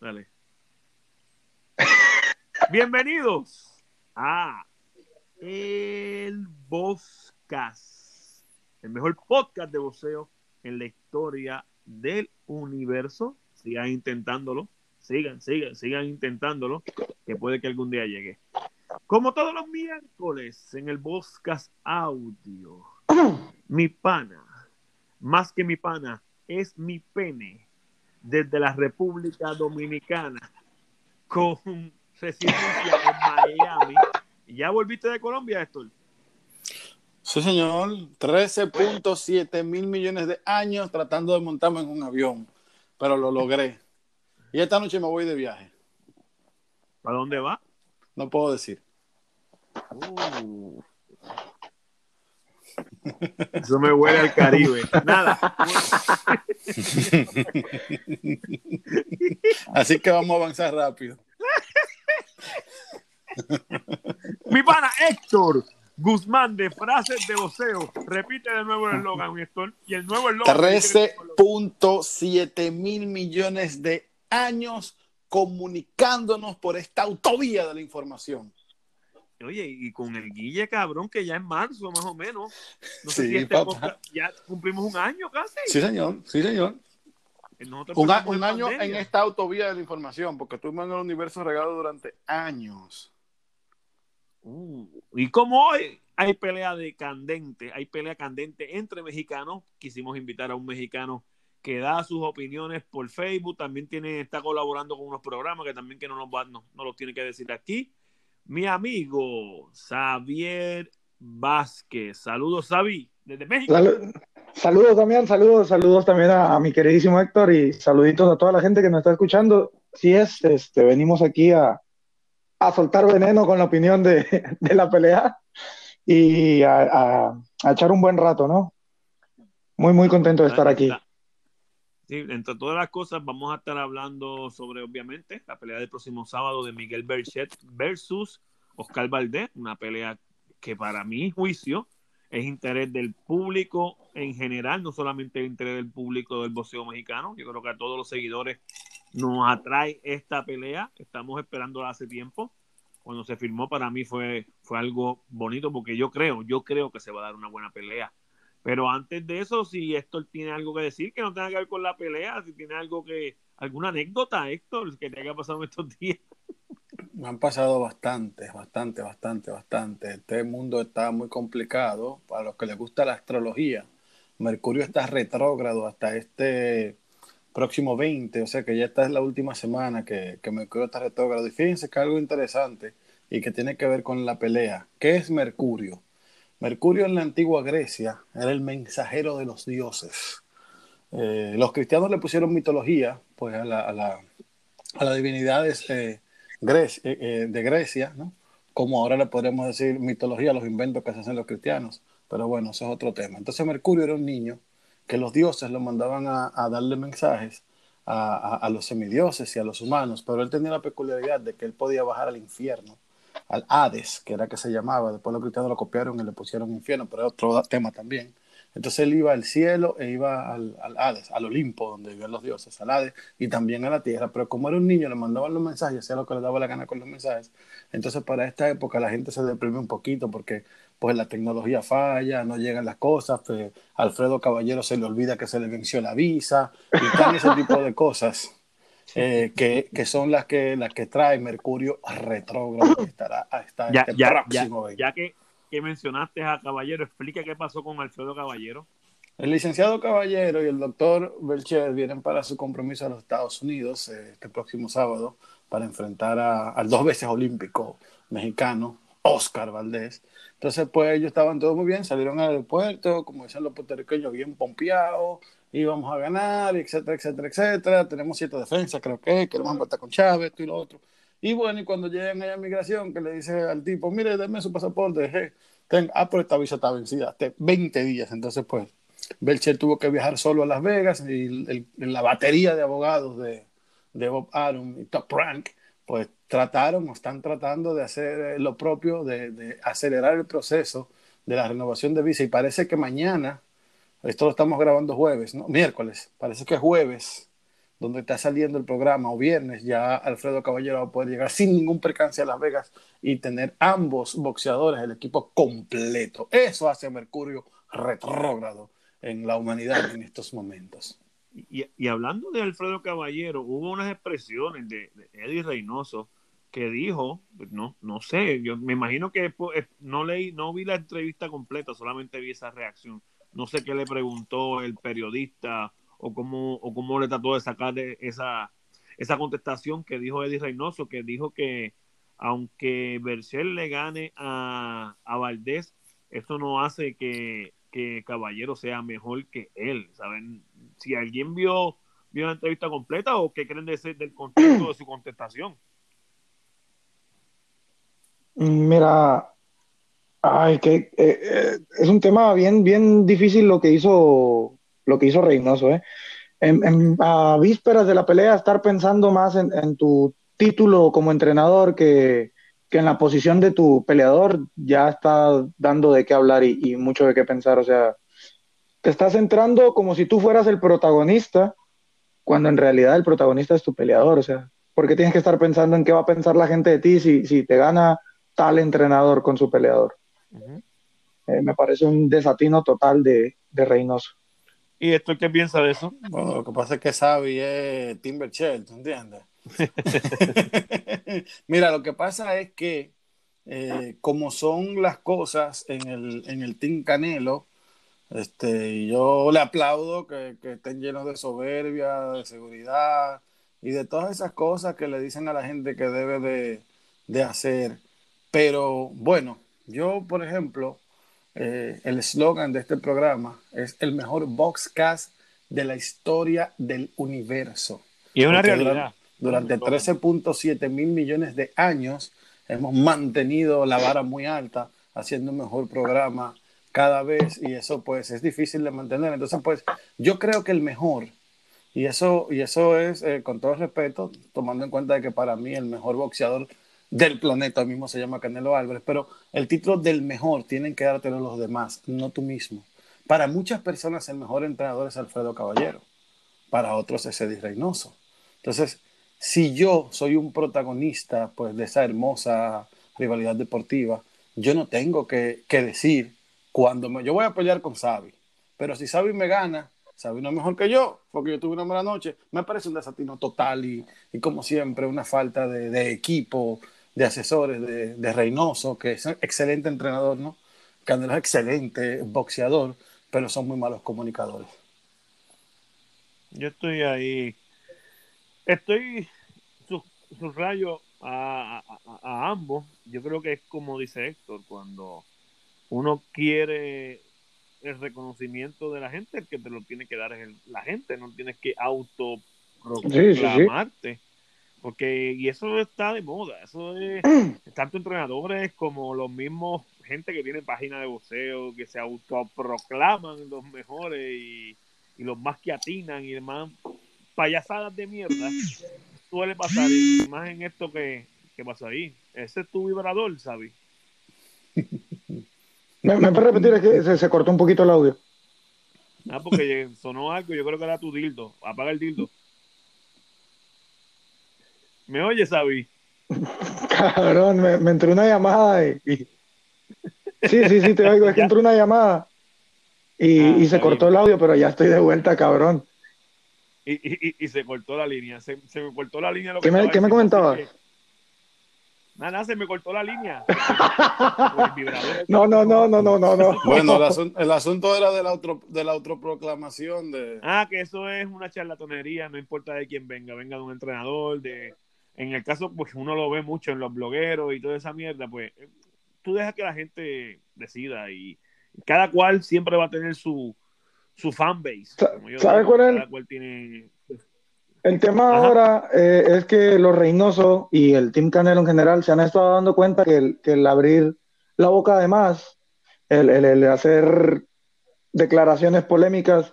Dale. Bienvenidos a El Boscas, el mejor podcast de voceo en la historia del universo. Sigan intentándolo, sigan, sigan, sigan intentándolo, que puede que algún día llegue. Como todos los miércoles en el Boscas Audio, mi pana, más que mi pana, es mi pene desde la República Dominicana con residencia en Miami. ¿Ya volviste de Colombia, Héctor? Sí, señor. 13.7 mil millones de años tratando de montarme en un avión, pero lo logré. Y esta noche me voy de viaje. ¿Para dónde va? No puedo decir. Uh. Eso me huele al Caribe. Nada. Así que vamos a avanzar rápido. Mi pana Héctor Guzmán de frases de voceo. Repite de nuevo el eslogan, Héctor. Y el nuevo eslogan. 13.7 mil millones de años comunicándonos por esta autovía de la información. Oye, y con el Guille cabrón, que ya en marzo más o menos. No Sí, sé si este podcast- ya cumplimos un año casi. Sí, señor. Sí, señor. Nosotros Un, a- año en esta autovía de la información, porque estuvimos en el universo regado durante años. Uh, y como hoy hay pelea de candente, hay pelea candente entre mexicanos, quisimos invitar a un mexicano que da sus opiniones por Facebook, también tiene, está colaborando con unos programas que también que no nos va, no, no los tiene que decir aquí. Mi amigo Xavier Vázquez. Saludos, Xavi, desde México. Sal- saludos también, saludos, saludos también a, a mi queridísimo Héctor y saluditos a toda la gente que nos está escuchando. Si es, este, venimos aquí a, a soltar veneno con la opinión de, de la pelea y a, a- a echar un buen rato, ¿no? Muy, muy contento de estar aquí. Sí, entre todas las cosas, vamos a estar hablando sobre, obviamente, la pelea del próximo sábado de Miguel Berchet versus Oscar Valdés, una pelea que para mi juicio es interés del público en general, no solamente el interés del público del boxeo mexicano. Yo creo que a todos los seguidores nos atrae esta pelea. Estamos esperándola hace tiempo. Cuando se firmó para mí fue, fue algo bonito porque yo creo, yo creo que se va a dar una buena pelea. Pero antes de eso, si Héctor tiene algo que decir que no tenga que ver con la pelea, si tiene algo que, alguna anécdota, Héctor, que te haya pasado en estos días. Me han pasado bastante, bastante, bastante, bastante. Este mundo está muy complicado. Para los que les gusta la astrología, Mercurio está retrógrado hasta este próximo 20, o sea que ya esta es la última semana que, que Mercurio está retrógrado. Y fíjense que algo interesante y que tiene que ver con la pelea. ¿Qué es Mercurio? Mercurio en la antigua Grecia era el mensajero de los dioses. Eh, los cristianos le pusieron mitología pues, a, la, a, la, a las divinidades eh, eh, de Grecia, ¿no? como ahora le podríamos decir mitología a los inventos que se hacen los cristianos. Pero bueno, eso es otro tema. Entonces Mercurio era un niño que los dioses lo mandaban a, a darle mensajes a- a los semidioses y a los humanos, pero él tenía la peculiaridad de que él podía bajar al infierno, al Hades, que era que se llamaba. Después los cristianos lo copiaron y le pusieron infierno, pero es otro tema también. Entonces él iba al cielo e iba al, al Hades, al Olimpo, donde vivían los dioses, al Hades y también a la tierra. Pero como era un niño, le mandaban los mensajes, hacía lo que le daba la gana con los mensajes. Entonces para esta época la gente se deprime un poquito porque pues la tecnología falla, no llegan las cosas, pues, Alfredo Caballero se le olvida que se le venció la visa y tal ese tipo de cosas. Eh, que, que son las que, las que trae Mercurio retrógrado que estará hasta Ya, este ya, ya, próximo 20. ya que, que mencionaste a Caballero, explica qué pasó con Alfredo Caballero. El licenciado Caballero y el doctor Belcher vienen para su compromiso a los Estados Unidos eh, este próximo sábado para enfrentar a- al dos veces olímpico mexicano, Oscar Valdés. Entonces, pues ellos estaban todos muy bien, salieron al aeropuerto, como decían los puertorriqueños, bien pompeados, íbamos a ganar, etcétera, etcétera, etcétera. Tenemos siete defensas, creo que, queremos empatar con Chávez, esto y lo otro. Y bueno, y cuando llegan allá a migración, que le dice al tipo, mire, denme su pasaporte, je, ten- ah, pero esta visa está vencida, hace 20 días. Entonces, pues, Belcher tuvo que viajar solo a Las Vegas y el- el- la batería de abogados de, de Bob Arum y Top Rank, pues trataron o están tratando de hacer eh, lo propio, de, de acelerar el proceso de la renovación de visa. Y parece que mañana, esto lo estamos grabando jueves, ¿no? Miércoles, parece que jueves donde está saliendo el programa o viernes, ya Alfredo Caballero va a poder llegar sin ningún percance a Las Vegas y tener ambos boxeadores, el equipo completo. Eso hace Mercurio retrógrado en la humanidad en estos momentos. Y, hablando de Alfredo Caballero, hubo unas expresiones de, Eddie Reynoso que dijo, no, no sé, yo me imagino que no leí, no vi la entrevista completa, solamente vi esa reacción. No sé qué le preguntó el periodista o cómo, o cómo le trató de sacar esa, esa contestación que dijo Eddie Reynoso, que dijo que aunque Berchel le gane a, a Valdés, esto no hace que, que Caballero sea mejor que él, ¿saben? Si alguien vio, vio la entrevista completa o qué creen de ese, del contexto de su contestación. Mira, ay, que eh, eh, es un tema bien, bien difícil lo que hizo, lo que hizo Reynoso, ¿eh? En, a vísperas de la pelea, estar pensando más en, en tu título como entrenador que, que en la posición de tu peleador ya está dando de qué hablar y, mucho de qué pensar. O sea, te estás entrando como si tú fueras el protagonista, cuando en realidad el protagonista es tu peleador. O sea, porque tienes que estar pensando en qué va a pensar la gente de ti si, si te gana tal entrenador con su peleador. Eh, me parece un desatino total de, de Reynoso. ¿Y esto qué piensa de eso? Bueno, lo que pasa es que Xavi es Timber ¿tú entiendes? Mira, lo que pasa es que eh, como son las cosas en el, en el Team Canelo, este, yo le aplaudo que, estén llenos de soberbia, de seguridad y de todas esas cosas que le dicen a la gente que debe de, hacer. Pero bueno, yo, por ejemplo, eh, el eslogan de este programa es el mejor boxcast de la historia del universo. Y es una realidad. Durante 13.7 mil millones de años hemos mantenido la vara muy alta, haciendo un mejor programa cada vez y eso pues es difícil de mantener. Entonces pues yo creo que el mejor, y eso, y eso es eh, con todo respeto, tomando en cuenta de que para mí el mejor boxeador del planeta mismo se llama Canelo Álvarez, pero el título del mejor tienen que dártelo los demás, no tú mismo. Para muchas personas el mejor entrenador es Alfredo Caballero, para otros es Eddie Reynoso. Entonces, si yo soy un protagonista pues, de esa hermosa rivalidad deportiva, yo no tengo que, decir cuando me, yo voy a pelear con Xavi, pero si Xavi me gana, Xavi no es mejor que yo, porque yo tuve una mala noche, me parece un desatino total y, como siempre una falta de, equipo, de asesores, de, Reynoso, que es un excelente entrenador, ¿no? Canelo es excelente boxeador, pero son muy malos comunicadores. Yo estoy ahí Estoy subrayo a, a, ambos. Yo creo que es como dice Héctor, cuando uno quiere el reconocimiento de la gente, el que te lo tiene que dar es la gente, no tienes que autoproclamarte. Porque, y eso está de moda, eso es tanto entrenadores como los mismos gente que tiene páginas de boxeo, que se autoproclaman los mejores y, y los más que atinan y demás payasadas de mierda suele pasar, y más en esto que, que pasó ahí. Ese es tu vibrador, ¿sabes? ¿Me, ¿Me puedes repetir? Es que se, cortó un poquito el audio. Ah, porque sonó algo, yo creo que era tu dildo. Apaga el dildo. ¿Me oyes, Sabi? Cabrón, me, me, entró una llamada y, Sí, sí, sí, te oigo. Es que entró una llamada y, ah, y se cortó el audio, pero ya estoy de vuelta, cabrón y, se cortó la línea. Se, me cortó la línea. ¿Qué, me, ¿qué me comentabas? Nada, se me cortó la línea. no, no, no, no, no, no, no. Bueno, el, asunto, era de la, otro, de la autoproclamación de... Ah, que eso es una charlatonería, no importa de quién venga, venga de un entrenador, de... En el caso, pues uno lo ve mucho en los blogueros y toda esa mierda, pues tú dejas que la gente decida y cada cual siempre va a tener su, su fanbase. ¿Sabes cuál es? El tema ahora eh, es que los Reynoso y el Team Canelo en general se han estado dando cuenta que el, que el abrir la boca además, el, el, hacer declaraciones polémicas,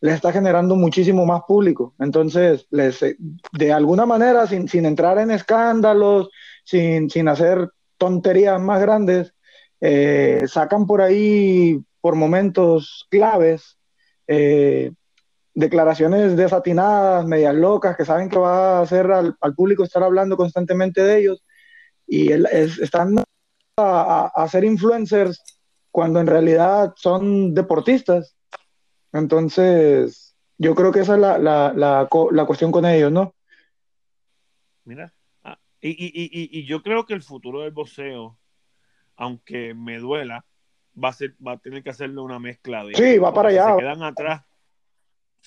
le está generando muchísimo más público. Entonces, les, de alguna manera, sin, sin entrar en escándalos, sin, sin hacer tonterías más grandes, eh, sacan por ahí por momentos claves eh, declaraciones desatinadas, medias locas, que saben que va a hacer al, público estar hablando constantemente de ellos y están a, a, ser influencers cuando en realidad son deportistas. Entonces, yo creo que esa es la, la, la, la cuestión con ellos, ¿no? Mira, ah, y, y, y, y, yo creo que el futuro del boxeo, aunque me duela, va a, ser, va a tener que hacerle una mezcla de... Sí, va para allá. Se quedan atrás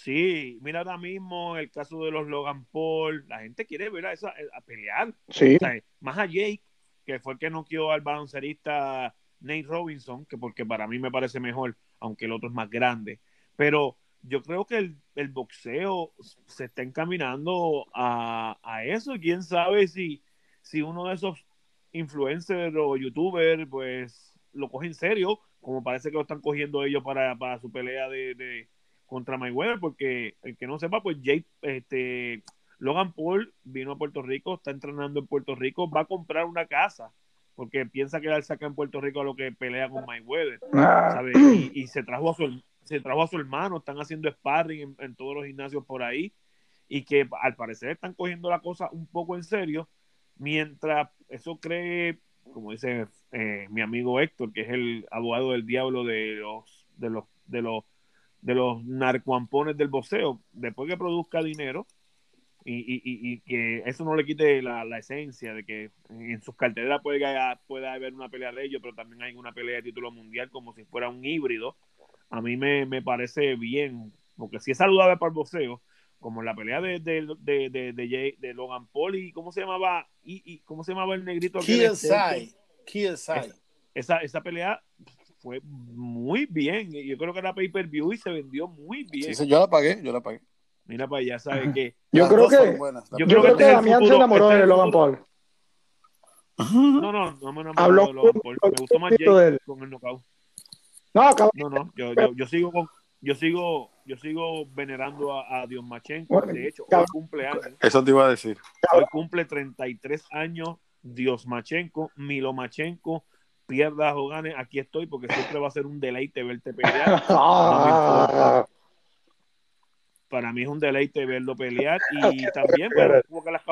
Sí, mira ahora mismo el caso de los Logan Paul, la gente quiere ver a, esa, a pelear. Sí. más a Jake, que fue el que noqueó al baloncerista Nate Robinson, que porque para mí me parece mejor, aunque el otro es más grande. Pero yo creo que el, el boxeo se está encaminando a, a, eso. Quién sabe si, si uno de esos influencers o youtubers, pues lo coge en serio, como parece que lo están cogiendo ellos para, para su pelea de contra Mayweather, porque el que no sepa, pues Jake, este, Logan Paul vino a Puerto Rico, está entrenando en Puerto Rico, va a comprar una casa, porque piensa quedarse acá en Puerto Rico a lo que pelea con Mayweather, ah. Y, se trajo a su se trajo a su hermano, están haciendo sparring en, todos los gimnasios por ahí, y que al parecer están cogiendo la cosa un poco en serio, mientras eso cree, como dice eh, mi amigo Héctor, que es el abogado del diablo de los de los de los de los narcoampones del boxeo, después que produzca dinero y, que eso no le quite la, esencia de que en sus carteras puede, pueda haber una pelea de ellos, pero también hay una pelea de título mundial como si fuera un híbrido. A mí me, parece bien, porque si es saludable para el boxeo, como la pelea de, de, Logan Paul y cómo se llamaba y, cómo se llamaba el negrito Kielsai esa, esa pelea fue muy bien. Yo creo que era pay per view y se vendió muy bien. Sí, yo la pagué, yo la pagué. Mira para allá, ¿sabes qué? Yo creo que, yo, creo que, que Damián se enamoró este de Logan Paul. No, no, no me enamoró de Logan Paul. Me gustó más Jake con el knockout. No, no, no, yo, yo, yo sigo con, yo sigo, yo sigo venerando a, a Dios Machenko. De hecho, hoy cumple años. Eso te iba a decir. Hoy cumple 33 años Dios Machenko, Milo Machenko, pierdas o ganes, aquí estoy porque siempre va a ser un deleite verte pelear. Para mí es un deleite verlo pelear y también, pero como que las,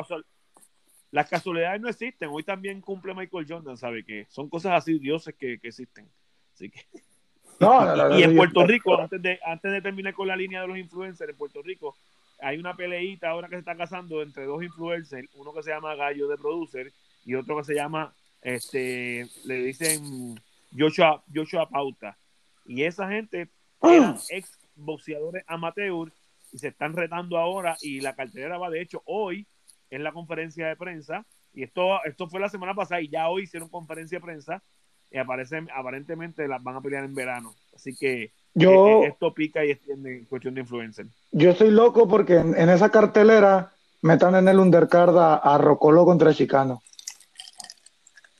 las casualidades no existen. Hoy también cumple Michael Jordan, ¿sabe? Que son cosas así dioses que, que existen. Así que... y, en Puerto Rico, antes de, antes de terminar con la línea de los influencers, en Puerto Rico hay una peleita ahora que se está casando entre dos influencers, uno que se llama Gallo de Producer y otro que se llama este, le dicen Joshua, Joshua Pauta. Y esa gente eran ah. ex boxeadores amateur y se están retando ahora y la cartelera va de hecho hoy en la conferencia de prensa y esto, esto fue la semana pasada y ya hoy hicieron conferencia de prensa y aparecen, aparentemente las van a pelear en verano. Así que yo, eh, eh, esto pica y extiende en cuestión de influencer. Yo estoy loco porque en, esa cartelera metan en el undercard a, a Rocolo contra Chicano.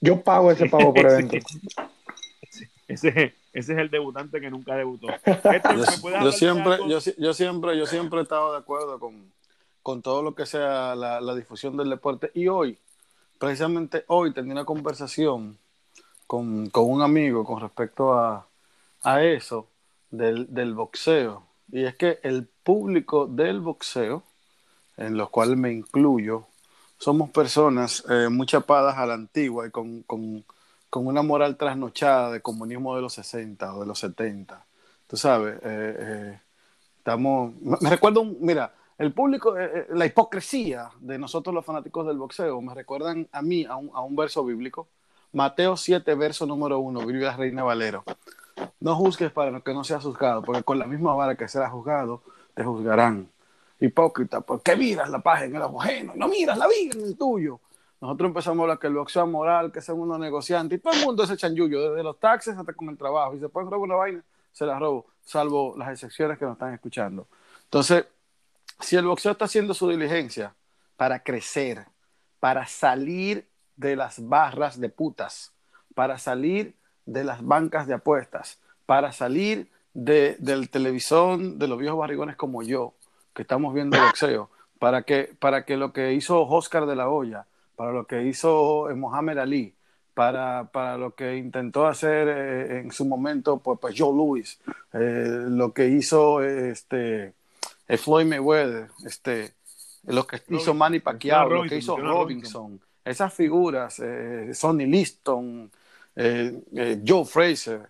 Yo pago ese pago por evento. Ese, ese, es el debutante que nunca debutó. yo, siempre, yo, yo, siempre, yo siempre he estado de acuerdo con, con todo lo que sea la, la, difusión del deporte. Y hoy, precisamente hoy, tenía una conversación con, con un amigo con respecto a, a eso del, del, boxeo. Y es que el público del boxeo, en los cuales me incluyo, somos personas eh, muy chapadas a la antigua y con, con, con, una moral trasnochada de comunismo de los 60 o de los 70. Tú sabes, eh, eh, estamos... Me recuerdo, mira, el público, la hipocresía de nosotros los fanáticos del boxeo, me recuerdan a mí a un, a un verso bíblico. Mateo 7, verso número 1, Biblia Reina Valero. No juzgues para que no seas juzgado, porque con la misma vara que será juzgado, te juzgarán hipócrita, ¿por qué miras la página en el ajeno? No miras la vida en el tuyo. Nosotros empezamos a hablar que el boxeo moral, que son unos negociantes, y todo el mundo es chanjullo, desde los taxes hasta con el trabajo. Y se pueden robar una vaina, se la robo, salvo las excepciones que nos están escuchando. Entonces, si el boxeo está haciendo su diligencia para crecer, para salir de las barras de putas, para salir de las bancas de apuestas, para salir de, del televisor de los viejos barrigones como yo, que estamos viendo boxeo, para que, para que lo que hizo Oscar de la Hoya, para lo que hizo eh, Mohamed Ali, para, para, lo que intentó hacer eh, en su momento pues, pues Joe Louis, eh, lo que hizo este, Floyd Mayweather, este, lo que hizo Manny Pacquiao, lo que hizo Robinson, esas figuras, eh, Sonny Liston, eh, eh, Joe Fraser,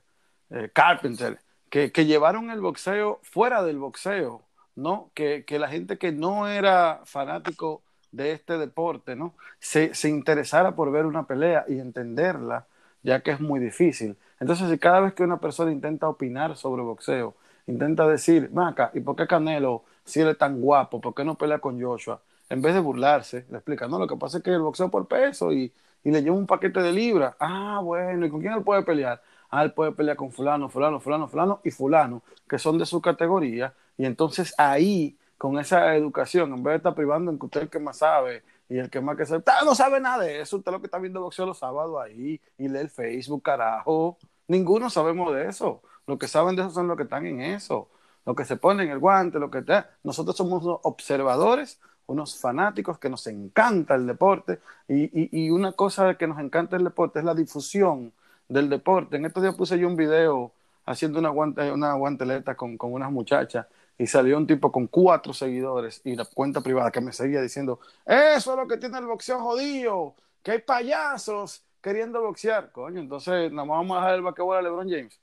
Carpenter, que, llevaron el boxeo fuera del boxeo, ¿no? Que, la gente que no era fanático de este deporte, ¿no? Se, se, interesara por ver una pelea y entenderla, ya que es muy difícil. Entonces, si cada vez que una persona intenta opinar sobre boxeo, intenta decir, Maca, ¿y por qué Canelo, si él es tan guapo, por qué no pelea con Joshua? En vez de burlarse, le explica, no, lo que pasa es que el boxeo por peso y, y le lleva un paquete de libras. Ah, bueno, ¿y con quién él puede pelear? Ah, él puede pelear con fulano, fulano, fulano, fulano y fulano, que son de su categoría. Y entonces ahí, con esa educación, en vez de estar privando en que usted el que más sabe y el que más que sabe, no sabe nada de eso, usted lo que está viendo boxeo los sábados ahí y lee el Facebook, carajo. Ninguno sabemos de eso. Los que saben de eso son los que están en eso. Los que se ponen el guante, lo que. Nosotros somos observadores, unos fanáticos que nos encanta el deporte. Y, una cosa que nos encanta el deporte es la difusión del deporte. En estos días puse yo un video haciendo una, guante, una guanteleta con, con unas muchachas y salió un tipo con cuatro seguidores y la cuenta privada que me seguía diciendo, eso es lo que tiene el boxeo jodido, que hay payasos queriendo boxear. Coño, entonces más vamos a dejar el basquetbol a LeBron James.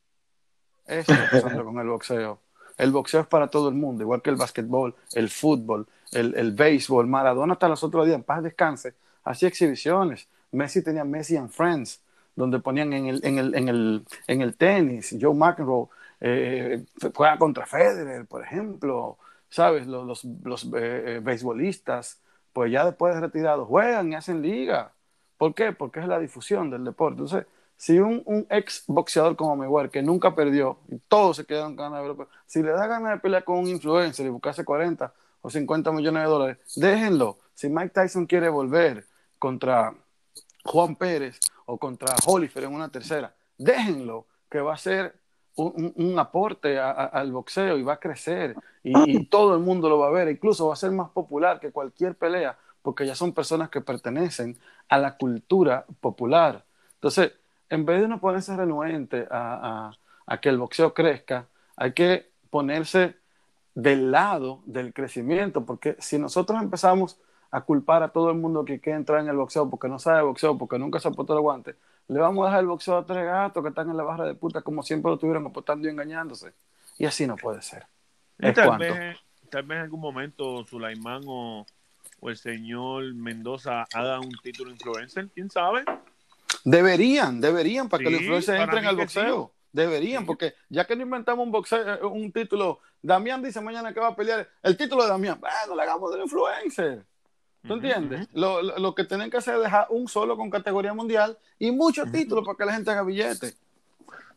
Eso está pasando con el boxeo. El boxeo es para todo el mundo, igual que el básquetbol, el fútbol, el, el béisbol. Maradona hasta los otros días, en paz descanse, hacía exhibiciones. Messi tenía Messi and Friends, donde ponían en el, en el, en el, en el tenis. Joe McEnroe eh, juega contra Federer, por ejemplo. ¿Sabes? Los, los, los eh, eh, beisbolistas, pues ya después de retirados, juegan y hacen liga. ¿Por qué? Porque es la difusión del deporte. Entonces, si un, un, ex boxeador como Mayweather, que nunca perdió, y todos se quedan ganas de verlo, si le da ganas de pelear con un influencer y buscarse 40 o 50 millones de dólares, déjenlo. Si Mike Tyson quiere volver contra Juan Pérez o contra Holyfield en una tercera, déjenlo, que va a ser un, un aporte al boxeo y va a crecer y, y todo el mundo lo va a ver, incluso va a ser más popular que cualquier pelea, porque ya son personas que pertenecen a la cultura popular. Entonces, en vez de uno ponerse renuente a, que el boxeo crezca, hay que ponerse del lado del crecimiento, porque si nosotros empezamos a culpar a todo el mundo que quiere entrar en el boxeo porque no sabe boxeo, porque nunca se ha puesto el guante, le vamos a dejar el boxeo a tres gatos que están en la barra de puta como siempre lo estuvieron apostando y engañándose. Y así no puede ser. tal, vez, tal vez en algún momento Sulaimán o, o el señor Mendoza haga un título influencer, quién sabe. Deberían, deberían, para que los influencers entren al boxeo. Deberían, porque ya que no inventamos un boxeo, eh, un título, Damián dice mañana que va a pelear el título de Damián, bueno, le hagamos del influencer. ¿Tú entiendes? lo, lo, que tienen que hacer es dejar un solo con categoría mundial y muchos títulos para que la gente haga billetes.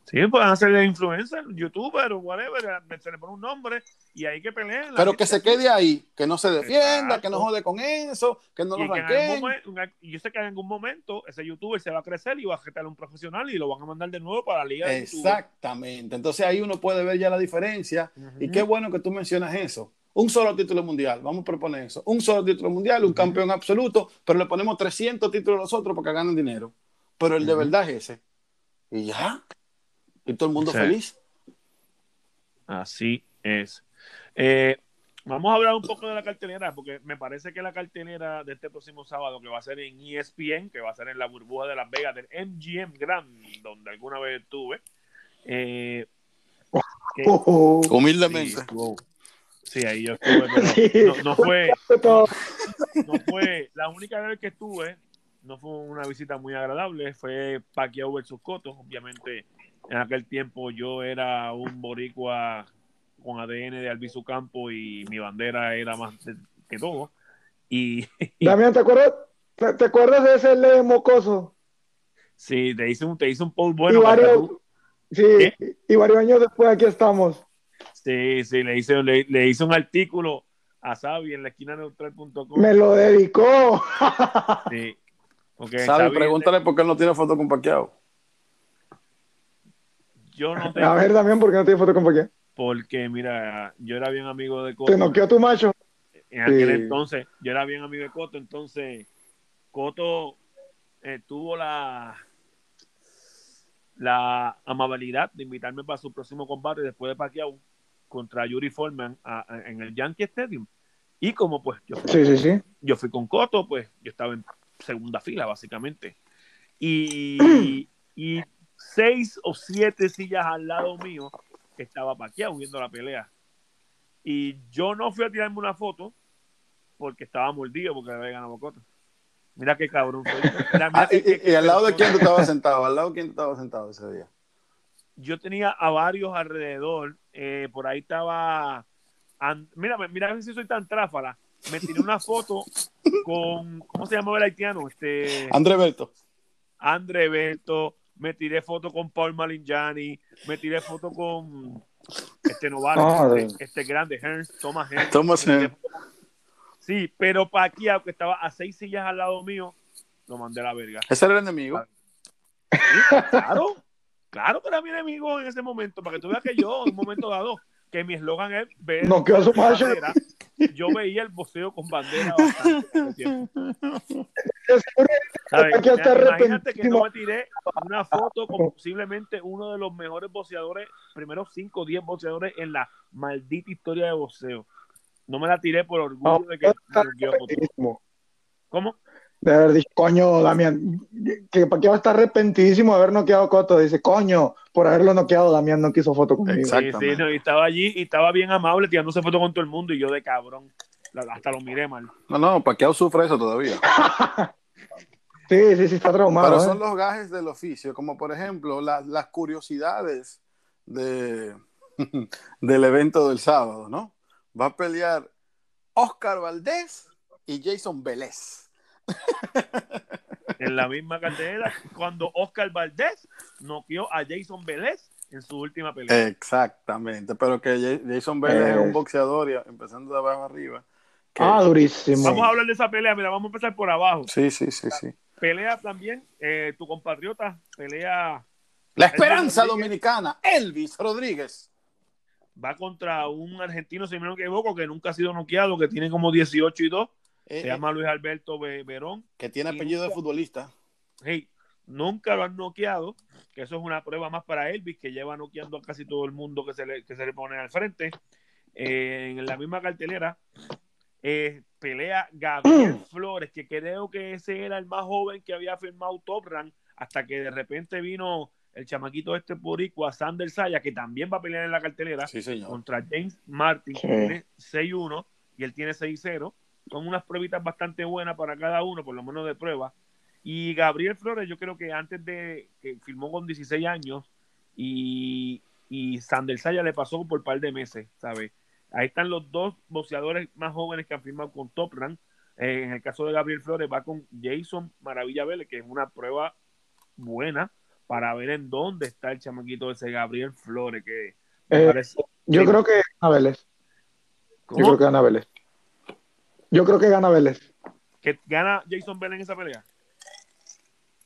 Sí, pueden hacerle influencer, youtuber o whatever, se le pone un nombre y ahí que peleen. Pero que se quede ahí, que no se defienda, que no jode con eso, que no lo ranqueen. Y yo sé que en algún momento ese youtuber se va a crecer y va a a un profesional y lo van a mandar de nuevo para la liga. Exactamente. Entonces ahí uno puede ver ya la diferencia. Y qué bueno que tú mencionas eso. Un solo título mundial, vamos a proponer eso. Un solo título mundial, un campeón absoluto, pero le ponemos 300 títulos a los otros para que ganen dinero. Pero el de verdad es ese. Y ya, y todo el mundo feliz. Así es. Eh, vamos a hablar un poco de la cartelera, porque me parece que la cartelera de este próximo sábado, que va a ser en ESPN, que va a ser en la burbuja de Las Vegas, del MGM Grand, donde alguna vez estuve. Eh, Humildemente. Sí, ahí yo estuve, pero no, fue, no, fue. La única vez que estuve, no fue una visita muy agradable, fue Pacquiao versus Cotto, obviamente en aquel tiempo yo era un boricua con ADN de Albizu Campo y mi bandera era más que todo. Y, Damián, ¿te acuerdas, ¿te acuerdas de ese le mocoso? Sí, te hice un, te hice un post bueno. Y varios, sí, y varios años después aquí estamos. Sí, sí, le hice, le, hice un artículo a Sabi en la esquina neutral.com. Me lo dedicó. sí. Okay, Sabi, pregúntale por qué él no tiene foto con Paquiao. Yo no tengo... A ver, también, ¿por qué no tiene foto con Paquiao? Porque, mira, yo era bien amigo de Coto. ¿Te noqueó tu macho? En aquel entonces, yo era bien amigo de Coto, entonces Coto eh, tuvo la la amabilidad de invitarme para su próximo combate después de Pacquiao contra Yuri Foreman en el Yankee Stadium. Y como pues yo fui, sí, sí, yo fui con Coto, pues yo estaba en segunda fila básicamente. Y, y seis o siete sillas al lado mío estaba paqueado viendo la pelea. Y yo no fui a tirarme una foto porque estaba mordido porque había ganado Coto. Mira qué cabrón ah, y, al lado de quién tú estabas sentado? ¿Al lado de quién tú estabas sentado ese día? Yo tenía a varios alrededor. Eh, por ahí estaba. mira, mira si soy tan tráfala. Me tiré una foto con. ¿Cómo se llama el haitiano? Este, André Berto. André Berto. Me tiré foto con Paul Malinjani. Me tiré foto con. Este Novaro. Ah, este, este, grande, Ernst, Thomas Ernst. Thomas Ernst. Sí, pero Pacquiao, que estaba a seis sillas al lado mío, lo mandé a la verga. ¿Ese era el enemigo? claro, claro que era mi enemigo en ese momento, para que tú veas que yo, en un momento dado, que mi eslogan es ver no, quedó su yo veía el boxeo con bandera bastante Imagínate que no me tiré una foto con posiblemente uno de los mejores boxeadores, primeros 5 o 10 boxeadores en la maldita historia de boxeo. No me la tiré por orgullo de que ¿Cómo? De haber dicho, coño, Damián, que para qué va a estar arrepentidísimo de haber noqueado a Coto. Dice, coño, por haberlo noqueado, Damián no quiso foto conmigo. Sí, sí, no, y estaba allí y estaba bien amable tirándose foto con todo el mundo y yo de cabrón. Hasta lo miré mal. No, no, Paquiao sufre eso todavía. sí, sí, sí, está traumado. Pero son ¿eh? los gajes del oficio, como por ejemplo las curiosidades de, del evento del sábado, ¿no? va a pelear Oscar Valdés y Jason Vélez. En la misma cartera, cuando Oscar Valdés noqueó a Jason Vélez en su última pelea. Exactamente, pero que Jason Vélez es un eh. boxeador y empezando de abajo arriba. Ah, durísimo. Vamos a hablar de esa pelea, mira, vamos a empezar por abajo. Sí, sí, sí, sí. Pelea también, eh, tu compatriota, pelea... La esperanza dominicana, Elvis Rodríguez va contra un argentino, si me no equivoco, que nunca ha sido noqueado, que tiene como 18 y 2. Se eh, llama Luis Alberto Verón. Que tiene apellido de futbolista. Hey, nunca lo han noqueado, que eso es una prueba más para Elvis, que lleva noqueando a casi todo el mundo que se le, que se le pone al frente. Eh, en la misma cartelera, eh, pelea Gabriel Flores, que creo que ese era el más joven que había firmado Top Rank, hasta que de repente vino el chamaquito este a Sander Saya, que también va a pelear en la cartelera contra James Martin, que tiene 6-1 y él tiene 6-0. Son unas pruebitas bastante buenas para cada uno, por lo menos de prueba. Y Gabriel Flores, yo creo que antes de que firmó con 16 años y, y Sander Saya le pasó por un par de meses, ¿sabes? Ahí están los dos boxeadores más jóvenes que han firmado con Top Rank. Eh, en el caso de Gabriel Flores va con Jason Maravilla Vélez, que es una prueba buena para ver en dónde está el chamaquito ese Gabriel Flores que eh, yo creo que gana Vélez. Yo creo que gana Vélez. Yo creo que gana Vélez. ¿Que gana Jason Vélez en esa pelea?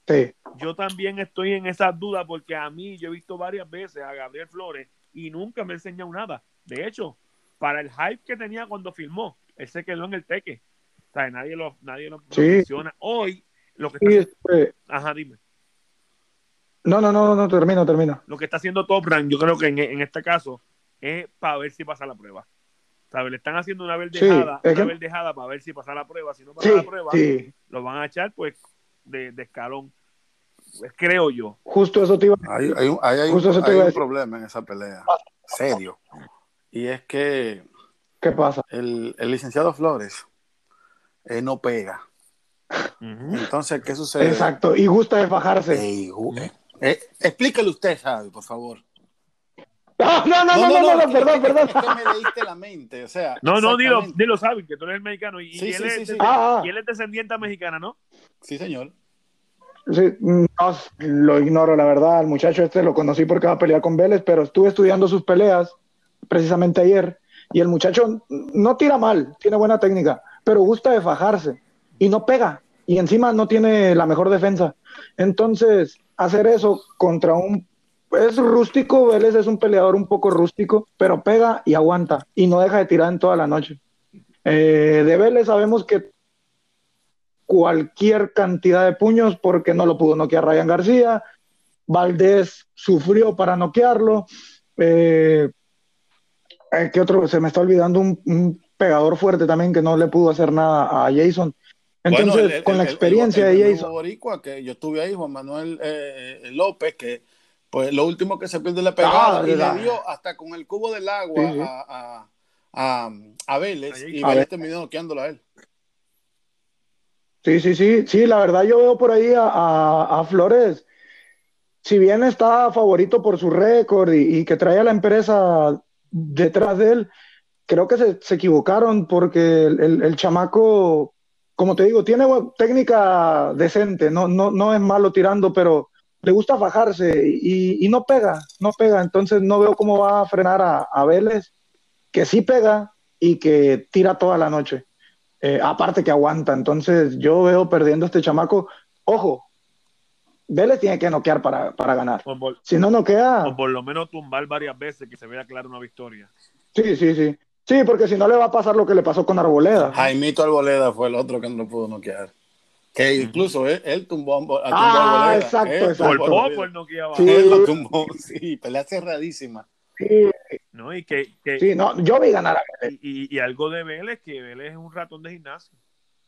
Sí. Yo también estoy en esa duda porque a mí yo he visto varias veces a Gabriel Flores y nunca me ha enseñado nada. De hecho, para el hype que tenía cuando filmó, él se quedó en el teque. O sea, nadie lo, nadie lo menciona. Hoy, lo que está... Este Ajá, dime. No, no, no, no, termino, termino. Lo que está haciendo Top Rank, yo creo que en, este caso, es para ver si pasa la prueba. ¿Sabes? Le están haciendo una verdejada, una verdejada para ver si pasa la prueba. Si no pasa la prueba, lo van a echar pues de, escalón. Pues, creo yo. Justo eso te iba a decir. Hay, hay, hay, Justo un, eso te hay un problema en esa pelea. Serio. Y es que. ¿Qué pasa? El, el licenciado Flores eh, no pega. Entonces, ¿qué sucede? Exacto, y gusta de fajarse. Eh, explíquele usted, sabe, por favor. No, no, no, no, no, no, perdón, perdón. Es que me leíste la mente, o sea. No, no, dilo, dilo, sabe, que tú eres mexicano y, sí, él, sí, es, sí, y él es descendiente mexicana, ¿no? Sí, señor. Sí, no, lo ignoro, la verdad. El muchacho este lo conocí porque va a pelear con Vélez, pero estuve estudiando sus peleas precisamente ayer. Y el muchacho no tira mal, tiene buena técnica, pero gusta de fajarse y no pega. Y encima no tiene la mejor defensa. Entonces, hacer eso contra un... Es rústico, Vélez es un peleador un poco rústico, pero pega y aguanta y no deja de tirar en toda la noche. Eh, de Vélez sabemos que cualquier cantidad de puños porque no lo pudo noquear Ryan García, Valdés sufrió para noquearlo, eh, eh, ¿qué otro? Se me está olvidando un, pegador fuerte también que no le pudo hacer nada a Jason. Entonces, con la experiencia de Jason. que yo estuve ahí, Juan Manuel eh, eh, López, que pues lo último que se pierde la pegada ah, y le dio hasta con el cubo del agua A, a, a, Vélez y Vélez terminó noqueándolo a él. Sí, sí, sí, sí, la verdad yo veo por ahí a, Flores, si bien está favorito por su récord y, que trae a la empresa detrás de él, creo que se, equivocaron porque el, chamaco, como te digo, tiene técnica decente, no, no, no es malo tirando, pero le gusta fajarse y, no pega, no pega, entonces no veo cómo va a frenar a, a Vélez, que sí pega y que tira toda la noche. Eh, aparte que aguanta. Entonces yo veo perdiendo este chamaco. Ojo, Vélez tiene que noquear para, para ganar. si no noquea. O por lo menos tumbar varias veces que se vea clara una victoria. Sí, sí, sí. Sí, porque si no le va a pasar lo que le pasó con Arboleda. Jaimito Arboleda fue el otro que no pudo noquear. Que incluso él, tumbó, a, ah, Arboleda. Exacto, exacto. Por poco él noqueaba. Sí. Él lo tumbó, sí, pelea cerradísima. Sí, ¿no? Y que, que sí, no, yo vi ganar a Vélez. Y, y, algo de Vélez, que Vélez es un ratón de gimnasio.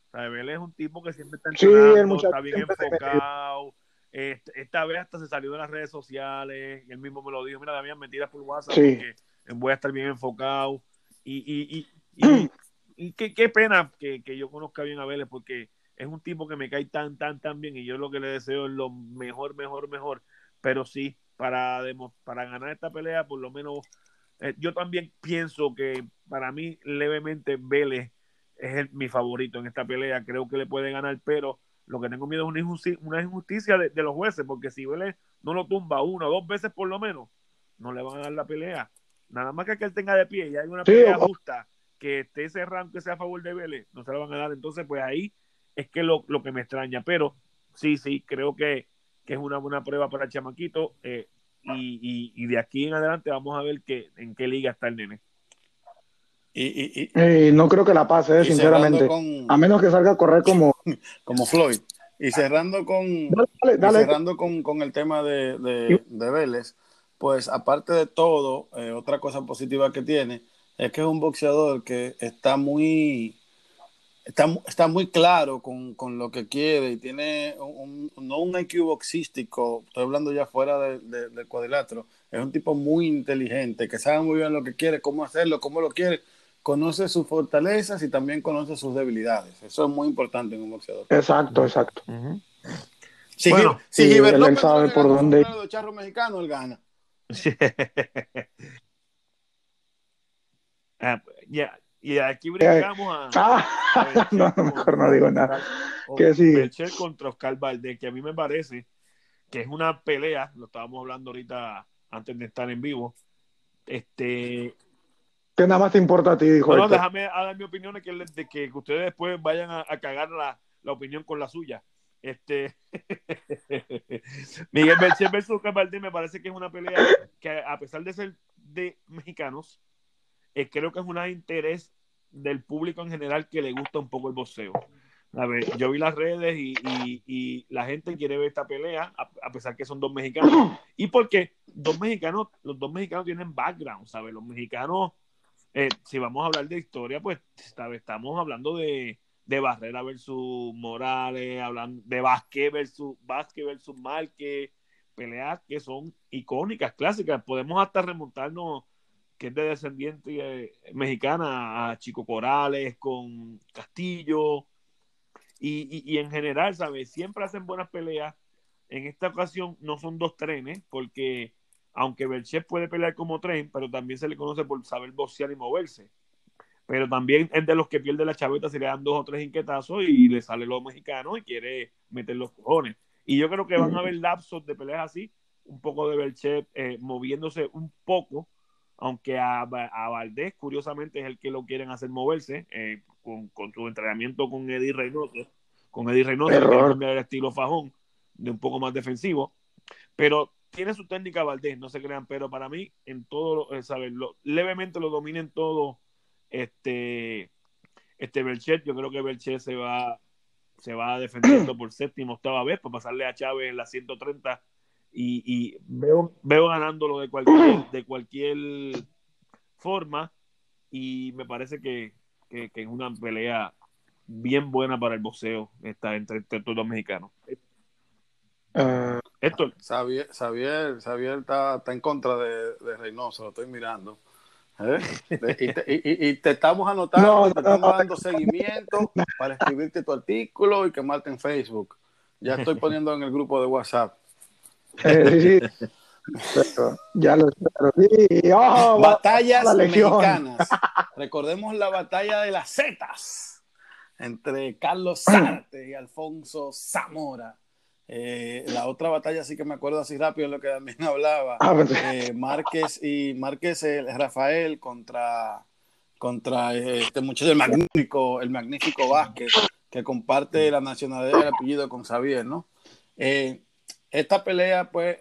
O sea, Vélez es un tipo que siempre está entrenando, está bien enfocado. esta vez hasta se salió de las redes sociales, él mismo me lo dijo, mira, Damián, mentiras por WhatsApp, porque voy a estar bien enfocado. Y, y, y, y qué, qué, pena que, que yo conozca bien a Vélez, porque es un tipo que me cae tan, tan, tan bien, y yo lo que le deseo es lo mejor, mejor, mejor. Pero sí, para, para ganar esta pelea, por lo menos eh, yo también pienso que para mí levemente Vélez es mi favorito en esta pelea. Creo que le puede ganar, pero lo que tengo miedo es una injusticia, una injusticia de, los jueces, porque si Vélez no lo tumba una o dos veces por lo menos, no le van a dar la pelea. Nada más que que él tenga de pie y hay una pelea justa que esté cerrando que sea a favor de Vélez, no se la van a dar. Entonces, pues ahí es que lo, lo que me extraña. Pero sí, sí, creo que, que es una buena prueba para el chamaquito. Eh, y, de aquí en adelante vamos a ver que, en qué liga está el nene. Y, y, no creo que la pase, eh, sinceramente. A menos que salga a correr como, como Floyd. Y cerrando con, cerrando con, el tema de, de, Vélez, pues aparte de todo, eh, otra cosa positiva que tiene es que es un boxeador que está muy está, está muy claro con, con, lo que quiere y tiene un, no un IQ boxístico, estoy hablando ya fuera del cuadrilátero, es un tipo muy inteligente, que sabe muy bien lo que quiere, cómo hacerlo, cómo lo quiere, conoce sus fortalezas y también conoce sus debilidades. Eso es muy importante en un boxeador. Exacto, exacto. Si, bueno, si él, sabe por dónde. De charro mexicano, él gana. ah, ya, y aquí brincamos a. Ah, no, mejor no digo nada. ¿Qué sigue? contra Oscar Valdés, que a mí me parece que es una pelea, lo estábamos hablando ahorita antes de estar en vivo. Este. ¿Qué nada más te importa a ti, dijo? No, déjame dar mi opinión que, de que, ustedes después vayan a, cagar la, la, opinión con la suya. Este Miguel Belcher versus Oscar Valdés me parece que es una pelea que a pesar de ser de mexicanos, eh, creo que es un interés del público en general que le gusta un poco el boxeo. A ver, yo vi las redes y, la gente quiere ver esta pelea, a, pesar que son dos mexicanos. Y porque dos mexicanos, los dos mexicanos tienen background, ¿sabes? Los mexicanos, eh, si vamos a hablar de historia, pues estamos hablando de, de Barrera versus Morales, hablando de Vázquez versus Vázquez versus Márquez, peleas que son icónicas, clásicas. Podemos hasta remontarnos que es de descendiente eh, mexicana, a Chico Corales, con Castillo, y, en general, ¿sabes? Siempre hacen buenas peleas. En esta ocasión no son dos trenes, porque aunque Belchef puede pelear como tren, pero también se le conoce por saber boxear y moverse. Pero también es de los que pierde la chaveta si le dan dos o tres inquietazos y le sale los mexicanos y quiere meter los cojones. Y yo creo que van a haber lapsos de peleas así, un poco de Belchef eh, moviéndose un poco aunque a, a, Valdés, curiosamente, es el que lo quieren hacer moverse eh, con, su entrenamiento con Eddie Reynoso, con Eddie Reynoso, que cambiar el estilo fajón, de un poco más defensivo, pero tiene su técnica Valdés, no se crean, pero para mí, en todo, eh, ¿sabes? levemente lo domina en todo este, este Belchet, yo creo que Belchet se va, se va defendiendo por séptima, octava vez, para pasarle a Chávez en la 130 y, veo, veo ganándolo de cualquier, de cualquier forma y me parece que, que, es una pelea bien buena para el boxeo está entre, estos dos mexicanos. Uh, Héctor. Xavier, Xavier, está, está, en contra de, de Reynoso, lo estoy mirando. ¿Eh? Y, te, estamos anotando, te estamos dando seguimiento para escribirte tu artículo y quemarte en Facebook. Ya estoy poniendo en el grupo de WhatsApp. Eh, sí, ya lo sí. Oh, Batallas mexicanas. Recordemos la batalla de las Zetas entre Carlos Sarte y Alfonso Zamora. Eh, la otra batalla sí que me acuerdo así rápido lo que también hablaba. Ah, pues eh, Márquez y Márquez Rafael contra, contra este muchacho, el magnífico, el magnífico Vázquez, que comparte la nacionalidad y el apellido con Xavier, ¿no? Eh, esta pelea, pues,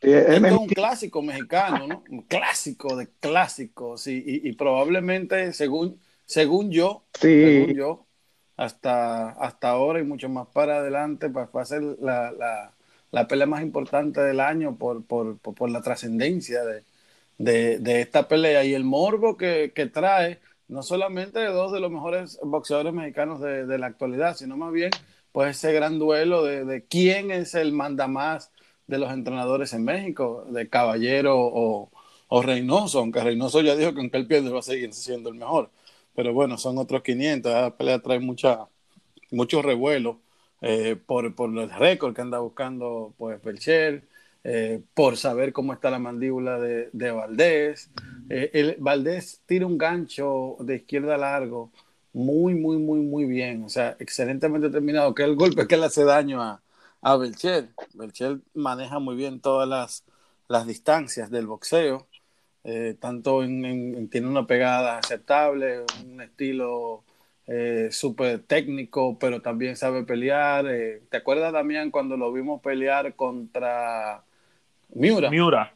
es un clásico mexicano, ¿no? Un clásico de clásicos y, y, probablemente, según, según yo, según yo, hasta, hasta ahora y mucho más para adelante, pues va a ser la, la, la pelea más importante del año por, por, por, la trascendencia de, de, de, esta pelea. Y el morbo que, que, trae, no solamente de dos de los mejores boxeadores mexicanos de, de la actualidad, sino más bien pues ese gran duelo de, quién es el mandamás de los entrenadores en México, de Caballero o, o Reynoso, aunque Reynoso ya dijo que aunque él pierde va a seguir siendo el mejor pero bueno, son otros 500. La pelea trae mucha, mucho revuelo eh, por, por el récord que anda buscando pues Belcher, eh, por saber cómo está la mandíbula de, de Valdés. Eh, el, Valdés tira un gancho de izquierda largo muy, muy, muy, muy bien. O sea, excelentemente terminado. Que el golpe que le hace daño a, a Belcher. Belcher maneja muy bien todas las, las distancias del boxeo. Eh, tanto en, tiene una pegada aceptable, un estilo eh, súper técnico, pero también sabe pelear. Eh, ¿Te acuerdas, Damián, cuando lo vimos pelear contra Miura? Miura.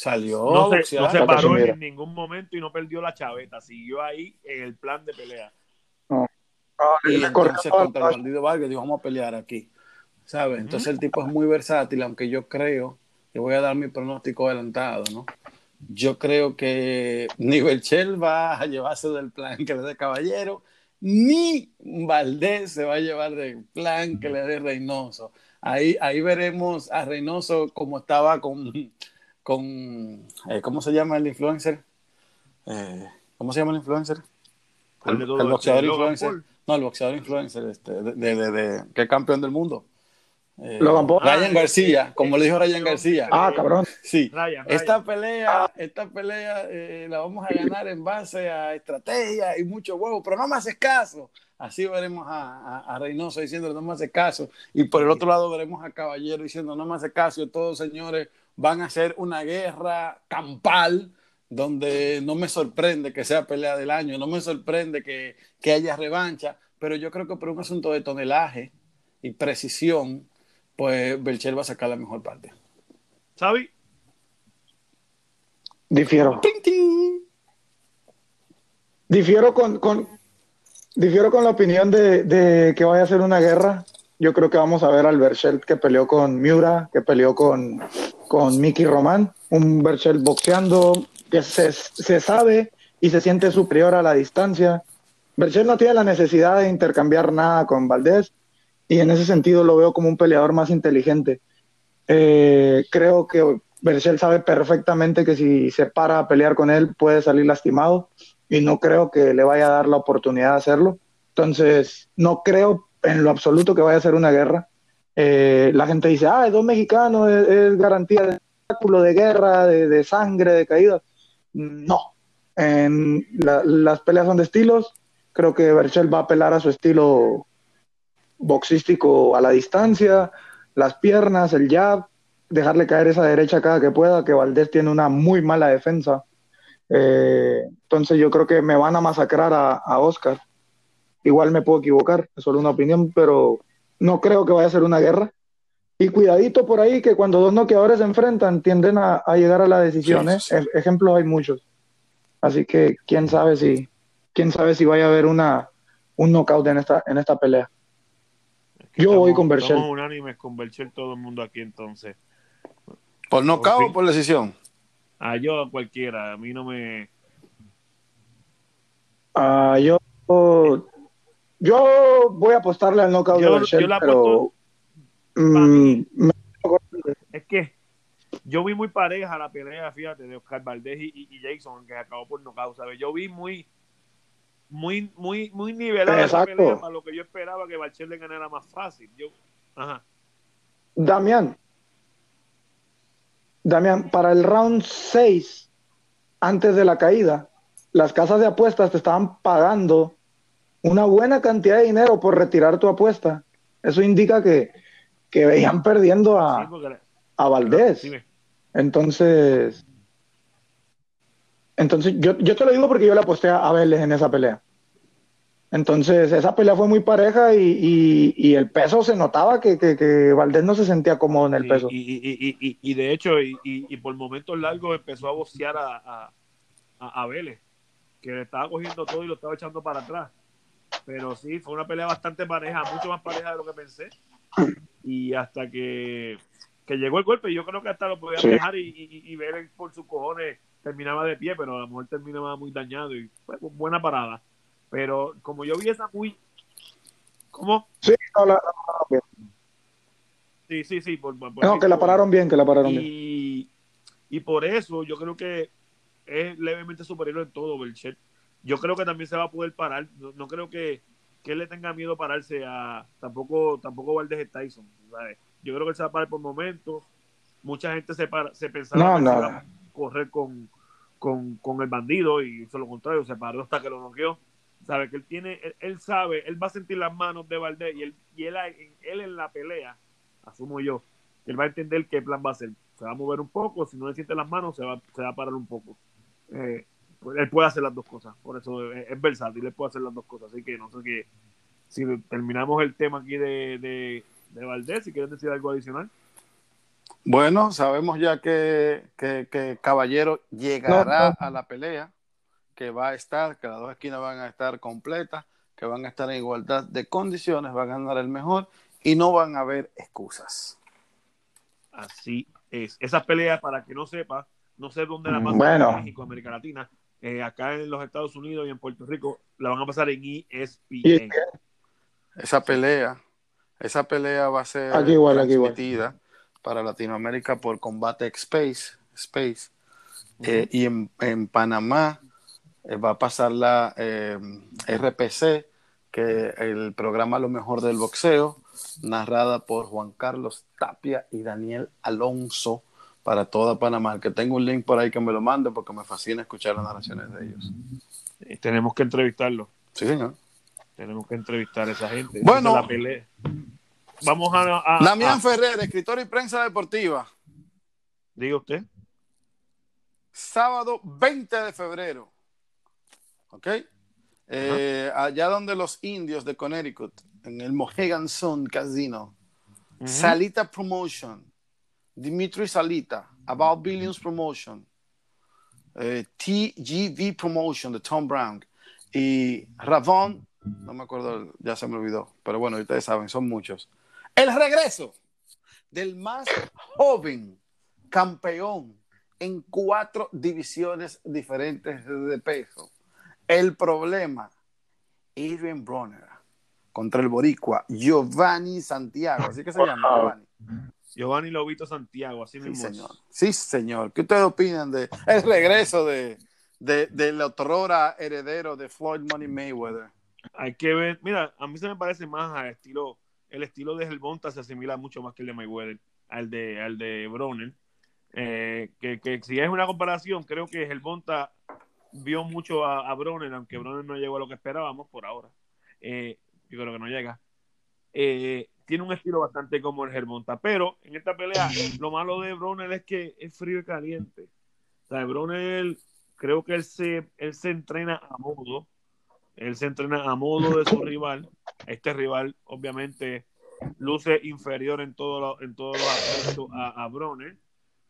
Salió. No se, no se paró en ningún momento y no perdió la chaveta. Siguió ahí en el plan de pelea. No. y entonces contra el bandido Vargas dijo, vamos a pelear aquí. ¿Sabes? Entonces el tipo es muy versátil, aunque yo creo, que voy a dar mi pronóstico adelantado, ¿no? Yo creo que ni Belchel va a llevarse del plan que le dé Caballero, ni Valdés se va a llevar del plan que le dé Reynoso. Ahí, ahí veremos a Reynoso como estaba con, con eh, ¿cómo se llama el influencer? Eh, ¿Cómo se llama el influencer? El, boxeador influencer. No, el boxeador influencer, este, de, de, de, que es campeón del mundo. Eh, Ryan García, como le dijo Ryan García. Ah, cabrón. Sí. Esta pelea, esta pelea eh, la vamos a ganar en base a estrategia y mucho huevo, pero no me haces caso. Así veremos a, a, Reynoso diciendo no me hace caso. Y por el otro lado veremos a Caballero diciendo no me hace caso. Todos señores van a hacer una guerra campal donde no me sorprende que sea pelea del año, no me sorprende que, que haya revancha, pero yo creo que por un asunto de tonelaje y precisión, pues Belcher va a sacar la mejor parte. ¿Sabi? Difiero. Difiero con, con, difiero con la opinión de, que vaya a ser una guerra. Yo creo que vamos a ver al Berchelt que peleó con Miura, que peleó con, con Mickey Román. Un Berchelt boxeando que se, se sabe y se siente superior a la distancia. Berchelt no tiene la necesidad de intercambiar nada con Valdés y en ese sentido lo veo como un peleador más inteligente. Eh, creo que Berchel sabe perfectamente que si se para a pelear con él puede salir lastimado y no creo que le vaya a dar la oportunidad de hacerlo. Entonces, no creo en lo absoluto que vaya a ser una guerra. Eh, la gente dice, ah, es dos mexicanos, es, garantía de espectáculo, de guerra, de, sangre, de caída. No. Las peleas son de estilos. Creo que Berchel va a apelar a su estilo boxístico a la distancia, las piernas, el jab, dejarle caer esa derecha cada que pueda, que Valdés tiene una muy mala defensa. Eh, entonces yo creo que me van a masacrar a, Oscar. Igual me puedo equivocar, es solo una opinión, pero no creo que vaya a ser una guerra. Y cuidadito por ahí que cuando dos noqueadores se enfrentan tienden a, llegar a la decisión. ¿eh? Ejemplos hay muchos. Así que quién sabe si, quién sabe si vaya a haber una, un knockout en esta, en esta pelea. Yo voy con Berchel. Estamos unánimes con Berchel todo el mundo aquí entonces. ¿Por nocaut o por decisión? A yo, a cualquiera. A mí no me. Ah, yo. Yo voy a apostarle al knockout Yo- de Berchelt, yo la pero. apuesto- mm, me- Es que yo vi muy pareja la pelea, fíjate, de Oscar Valdés y, y- y Jason, que acabó por nocaut, ¿sabes? Yo vi muy, muy, muy, muy nivelada esa Exacto. pelea para lo que yo esperaba que Barchel le ganara más fácil. Yo, ajá. Damián. Damián, para el round 6, antes de la caída, las casas de apuestas te estaban pagando una buena cantidad de dinero por retirar tu apuesta. Eso indica que, que veían perdiendo a, a Valdés. Entonces, entonces yo, yo te lo digo porque yo le aposté a Vélez en esa pelea. Entonces, esa pelea fue muy pareja y, y- y el peso se notaba que, que, que Valdés no se sentía cómodo en el peso. Y, y, y, y, y de hecho, y, por momentos largos empezó a bocear a, a, a, a Vélez, que le estaba cogiendo todo y lo estaba echando para atrás. Pero sí, fue una pelea bastante pareja, mucho más pareja de lo que pensé. Y hasta que, que llegó el golpe, yo creo que hasta lo podían Sí. dejar y, y, y Vélez por sus cojones terminaba de pie, pero a lo mejor terminaba muy dañado y fue buena parada. Pero como yo vi esa muy... ¿Cómo? Sí, no, la- la- Sí, sí, sí. Por, por- no, que la pararon bien, que la pararon bien. y, y por eso yo creo que es levemente superior en todo Belchet. Yo creo que también se va a poder parar. No, no creo que, que él le tenga miedo pararse a tampoco tampoco Valdez Tyson. ¿sabes? Yo creo que él se va a parar por momentos. Mucha gente se, para, se pensaba No, no. se iba a correr con, con, con el bandido y hizo lo contrario, se paró hasta que lo noqueó. Sabe que él tiene, él, él sabe, él va a sentir las manos de Valdez y él, y él, él en la pelea, asumo yo, él va a entender qué plan va a hacer. Se va a mover un poco, si no le siente las manos, se va, se va a parar un poco. Eh, él puede hacer las dos cosas, por eso es, es versátil, él puede hacer las dos cosas. Así que no sé qué, si terminamos el tema aquí de, de, de Valdés, si quieres decir algo adicional. Bueno, sabemos ya que, que, que Caballero llegará a la pelea, que va a estar, que las dos esquinas van a estar completas, que van a estar en igualdad de condiciones, va a ganar el mejor y no van a haber excusas. Así es. Esas peleas, para que no sepa, no sé dónde la pasan Bueno. en México, América Latina, eh, acá en los Estados Unidos y en Puerto Rico, la van a pasar en ESPN. Esa pelea, esa pelea va a ser Aquí igual, aquí igual. para Latinoamérica por Combate Space, Space. Eh, y en, en Panamá eh, va a pasar la eh, RPC, que el programa Lo Mejor del Boxeo, narrada por Juan Carlos Tapia y Daniel Alonso para toda Panamá. Que tengo un link por ahí que me lo mande porque me fascina escuchar las narraciones de ellos. Eh, tenemos que entrevistarlo. Sí, señor. Tenemos que entrevistar a esa gente. Bueno. Esa es la pelea. Vamos a. a- Damián a- Ferrer, escritor y prensa deportiva. diga usted. sábado 20 de febrero. ¿Ok? Eh, allá donde los indios de Connecticut, en el Mohegan Sun Casino. Salita Promotion, Dimitri Salita, About Billions Promotion, eh, TGV Promotion de Tom Brown y Ravon, no me acuerdo, ya se me olvidó, pero bueno, ustedes saben, son muchos. El regreso del más joven campeón en cuatro divisiones diferentes de peso. El problema, Adrian Bronner contra el boricua Giovanni Santiago, así que se llama Giovanni. Giovanni Lobito Santiago, así Sí, mismo. es. señor. Sí, señor. ¿Qué ustedes opinan de el regreso de, de, del otrora heredero de Floyd Money Mayweather? Hay que ver. Mira, a mí se me parece más al estilo. El estilo de Helmonta se asimila mucho más que el de Mayweather, al de, al de Broner. Eh, que, que si es una comparación, creo que Helmonta vio mucho a, a Broner, aunque Broner no llegó a lo que esperábamos por ahora. Eh, yo creo que no llega. Eh, tiene un estilo bastante como el Germonta, pero en esta pelea lo malo de Broner es que es frío y caliente. O sea, creo que él se, él se entrena a modo, él se entrena a modo de su rival. Este rival, obviamente, luce inferior en, todo lo- en todos los aspectos a, a Broner.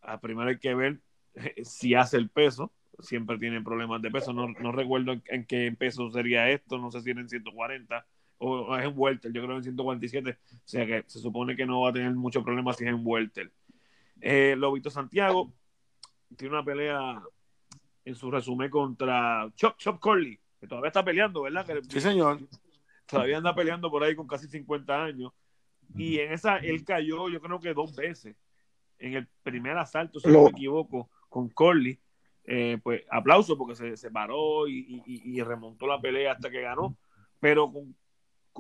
A primero hay que ver eh, si hace el peso. Siempre tiene problemas de peso. No, no recuerdo en qué peso sería esto. No sé si era en 140 o, o es en Welter. Yo creo que en 147. O sea que se supone que no va a tener muchos problemas si es en Welter. Eh, Lobito Santiago tiene una pelea en su resumen contra Chop Chop Corley, que todavía está peleando, ¿verdad? sí, señor. Todavía anda peleando por ahí con casi 50 años. Y en esa, él cayó, yo creo que dos veces. En el primer asalto, si no me equivoco, con Corley. Eh, pues aplauso porque se, se paró y, remontó la pelea hasta que ganó. Pero con,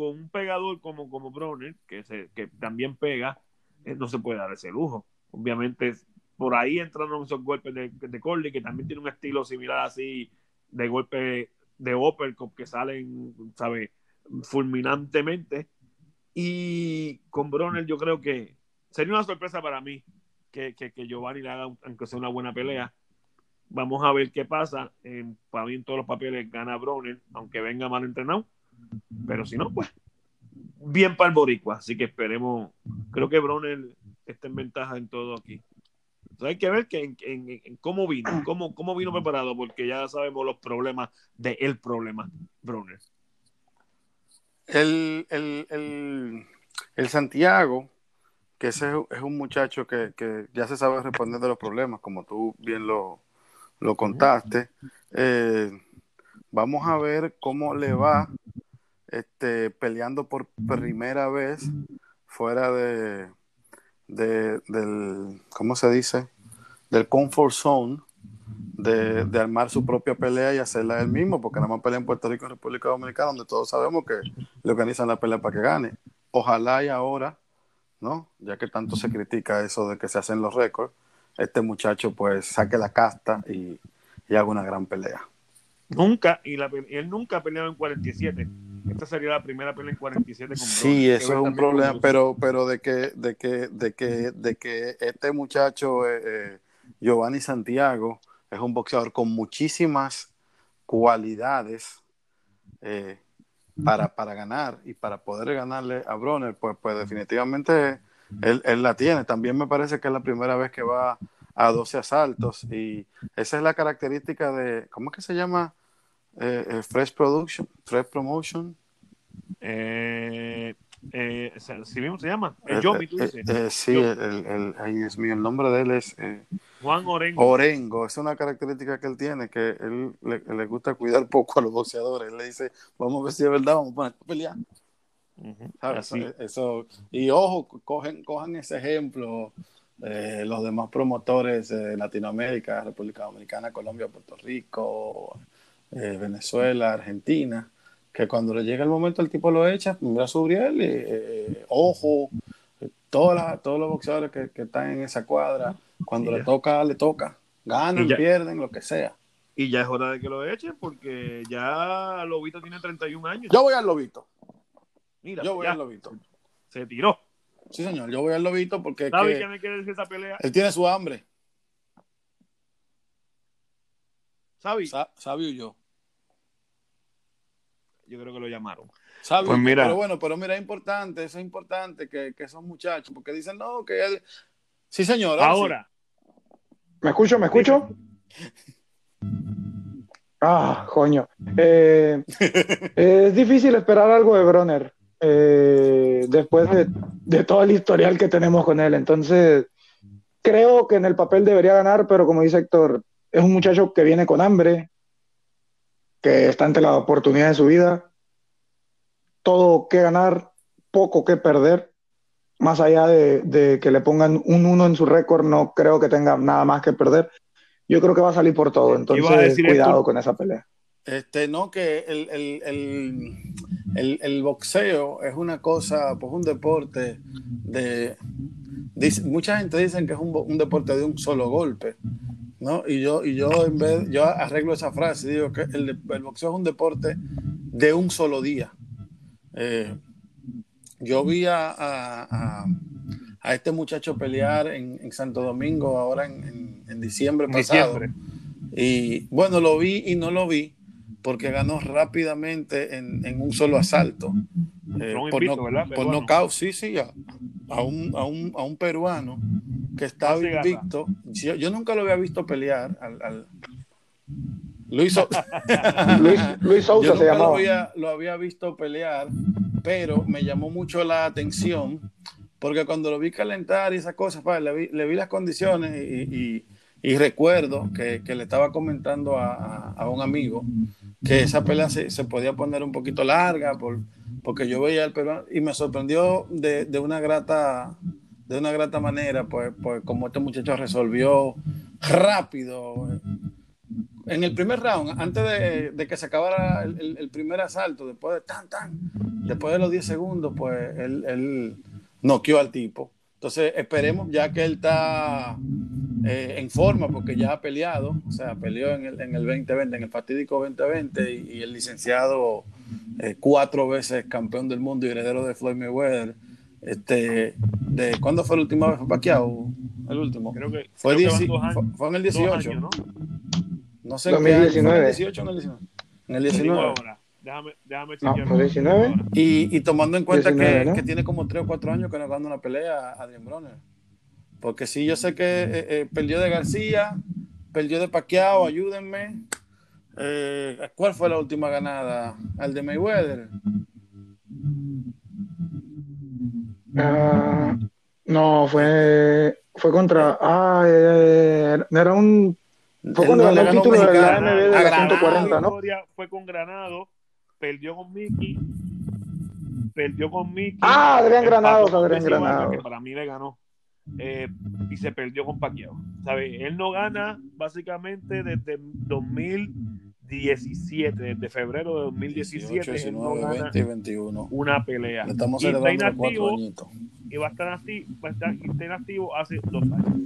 un pegador como, como Bronner, que, se, que también pega, eh, no se puede dar ese lujo. Obviamente, por ahí entraron esos golpes de, de Corley, que también tiene un estilo similar así, de golpe de uppercut que salen, ¿sabes? fulminantemente. Y con Bronner yo creo que sería una sorpresa para mí que, que, Giovanni le haga, aunque sea una buena pelea. Vamos a ver qué pasa. para mí en todos los papeles gana Bronner, aunque venga mal entrenado. Pero si no, pues bien para el boricua. Así que esperemos. Creo que Bronner está en ventaja en todo aquí. hay que ver que en, cómo vino, cómo, cómo vino preparado, porque ya sabemos los problemas de el problema, Bronner. El, el, el, Santiago, que ese es un muchacho que, ya se sabe responder de los problemas, como tú bien lo, contaste. Eh, vamos a ver cómo le va este, peleando por primera vez fuera de, de, del, ¿cómo se dice? Del comfort zone de, armar su propia pelea y hacerla él mismo, porque nada más pelea en Puerto Rico y República Dominicana, donde todos sabemos que le organizan la pelea para que gane. Ojalá y ahora, ¿no? Ya que tanto se critica eso de que se hacen los récords, este muchacho pues saque la casta y, haga una gran pelea. Nunca, y, él nunca ha peleado en 47. Esta sería la primera pelea en 47 con Sí, eso es un problema, pero, pero de que, de que, de que, de que este muchacho, eh, eh, Giovanni Santiago, es un boxeador con muchísimas cualidades eh, para, para, ganar y para poder ganarle a Bronner, pues, pues definitivamente él, él, la tiene. También me parece que es la primera vez que va a 12 asaltos y esa es la característica de, ¿cómo es que se llama? Eh, eh, Fresh Production, Fresh Promotion. Eh, eh, ¿sí mismo se llama? El Yomi, tú dices. sí, el, el, el, el nombre de él es Juan Orengo. Orengo, es una característica que él tiene, que él le, gusta cuidar poco a los boxeadores. Él le dice, vamos a ver si es verdad, vamos a poner a pelear. Eso, y ojo, cogen, cojan ese ejemplo eh, los demás promotores de Latinoamérica, República Dominicana, Colombia, Puerto Rico, eh, Venezuela, Argentina, que cuando le llega el momento el tipo lo echa, mira su briel, y, eh, ojo, todos los boxeadores que, que, están en esa cuadra, cuando le toca, le toca. Ganan, pierden, lo que sea. Y ya es hora de que lo echen porque ya Lobito tiene 31 años. Yo voy al Lobito. Mira, yo voy al Lobito. Se tiró. Sí, señor, yo voy al Lobito porque. ¿Sabes qué me quiere decir esa pelea? Él tiene su hambre. ¿Sabes? sabio yo. Yo creo que lo llamaron. Sabio, pues mira. Pero bueno, pero mira, es importante, eso es importante que, que esos muchachos, porque dicen, no, que él, Sí, señor. Ahora. ¿Me escucho? ¿Me escucho? Ah, coño. Eh, es difícil esperar algo de Bronner eh, después de, todo el historial que tenemos con él. Entonces, creo que en el papel debería ganar, pero como dice Héctor, es un muchacho que viene con hambre, que está ante la oportunidad de su vida. Todo que ganar, poco que perder más allá de, que le pongan un 1 en su récord, no creo que tenga nada más que perder. Yo creo que va a salir por todo, entonces cuidado con esa pelea. Este, no, que el, boxeo es una cosa, pues un deporte de... mucha gente dice que es un, deporte de un solo golpe, ¿no? Y yo, y yo en vez, yo arreglo esa frase, digo que el, boxeo es un deporte de un solo día. Eh, yo vi a, este muchacho pelear en, Santo Domingo ahora en, diciembre pasado. Y bueno, lo vi y no lo vi porque ganó rápidamente en, un solo asalto. Eh, por, no, sí, sí, a, un, peruano que estaba invicto. Yo, nunca lo había visto pelear al, Luis, Luis, Sousa se llamaba. Lo había, lo había visto pelear pero me llamó mucho la atención porque cuando lo vi calentar y esas cosas, le, vi, las condiciones y, Y recuerdo que, le estaba comentando a, un amigo que esa pelea se, se, podía poner un poquito larga por, porque yo veía el peruano y me sorprendió de, de, una grata de una grata manera, pues, pues como este muchacho resolvió rápido. En el primer round, antes de, de que se acabara el, el, primer asalto, después de tan, tan, después de los 10 segundos, pues él, él noqueó al tipo. Entonces, esperemos, ya que él está eh, en forma, porque ya ha peleado, o sea, peleó en el, en el 2020, en el fatídico 2020, y, el licenciado eh, cuatro veces campeón del mundo y heredero de Floyd Mayweather. Este, de, ¿Cuándo fue la última vez? ¿Fue Pacquiao? El último. Creo que, fue, creo que fue, en el 18. ¿no? ¿no? sé 2019. ¿En el 18 o en el 19? En el 19. Déjame, déjame no, 19. Y, y, tomando en cuenta que, ¿no? que, tiene como 3 o 4 años que no gana una pelea Adrian Bronner. Porque sí, yo sé que eh, eh, perdió de García, perdió de Paquiao, ayúdenme. Eh, ¿Cuál fue la última ganada? ¿Al de Mayweather? Uh, no, fue, fue contra. Ah, eh, era un. Fue contra el título de la AMB de la 140, ¿no? Fue con Granado perdió con Mickey, perdió con Mickey. Ah, Adrián Granados, Adrián Granados. Que para mí le ganó. Eh, y se perdió con Pacquiao. ¿Sabe? Él no gana básicamente desde 2017, desde febrero de 2017. 18, 19, no 20 y 21. Una pelea. Le estamos celebrando cuatro añitos y va a estar así, va a estar inactivo hace dos años.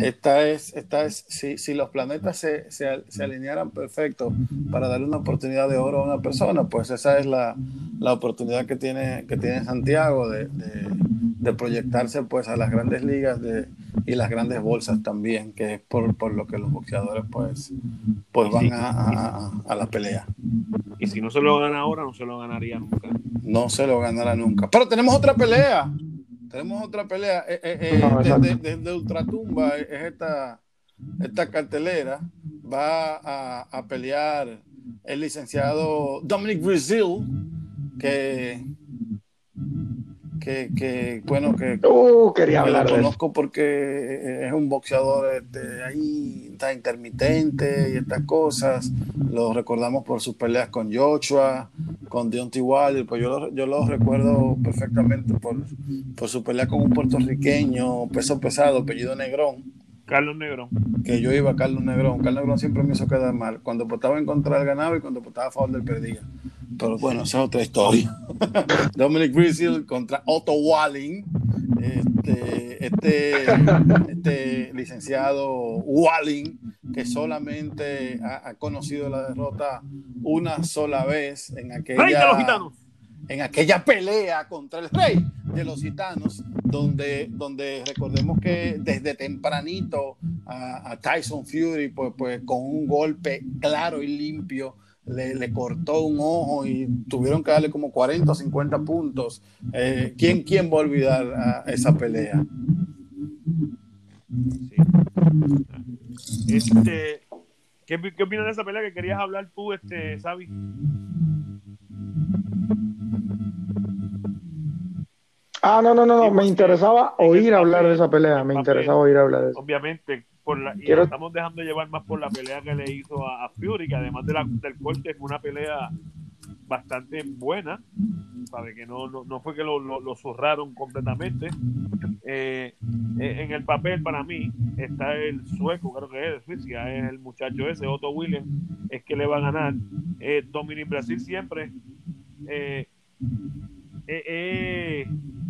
Esta es, esta es si, si los planetas se, se, se, alinearan perfecto para darle una oportunidad de oro a una persona, pues esa es la, la oportunidad que tiene, que tiene Santiago de, de, de, proyectarse pues a las grandes ligas de, y las grandes bolsas también, que es por, por lo que los boxeadores pues, pues van a, a, a, la pelea. Y si no se lo gana ahora, no se lo ganaría nunca. No se lo ganará nunca. Pero tenemos otra pelea. Tenemos otra pelea eh, eh, eh, desde, Ultratumba, es esta, esta cartelera. Va a, a, pelear el licenciado Dominic Brazil, que, que, que bueno, que, uh, quería hablar lo conozco porque es un boxeador este, ahí, está intermitente y estas cosas. Lo recordamos por sus peleas con Joshua, con Deontay Wilder, pues yo lo, yo lo recuerdo perfectamente por, por su pelea con un puertorriqueño, peso pesado, apellido Negrón. Carlos Negrón. Que yo iba a Carlos Negrón. Carlos Negrón siempre me hizo quedar mal. Cuando votaba en contra del ganado y cuando votaba a favor del perdía. Pero bueno, esa es otra historia. Dominic Grizzle contra Otto Walling. Este, este, este licenciado Walling, que solamente ha, ha, conocido la derrota una sola vez en aquella, en aquella pelea contra el rey de los gitanos, donde, donde recordemos que desde tempranito a, a Tyson Fury, pues, pues con un golpe claro y limpio, le, le, cortó un ojo y tuvieron que darle como 40 o 50 puntos. Eh, ¿quién, ¿Quién va a olvidar a esa pelea? Sí. Este, ¿qué, ¿Qué opinas de esa pelea que querías hablar tú, este, Sabi? Ah, no, no, no, no. me interesaba oír hablar de esa pelea, me interesaba oír hablar de eso. Obviamente, por la, y Quiero... estamos dejando llevar más por la pelea que le hizo a, a Fury, que además de la, del corte fue una pelea bastante buena, sabe que no, no, no fue que lo, lo, lo completamente. Eh, eh, en el papel para mí está el sueco, creo que es de Suiza, es el muchacho ese, Otto Williams, es que le va a ganar. Eh, Dominic Brasil siempre eh,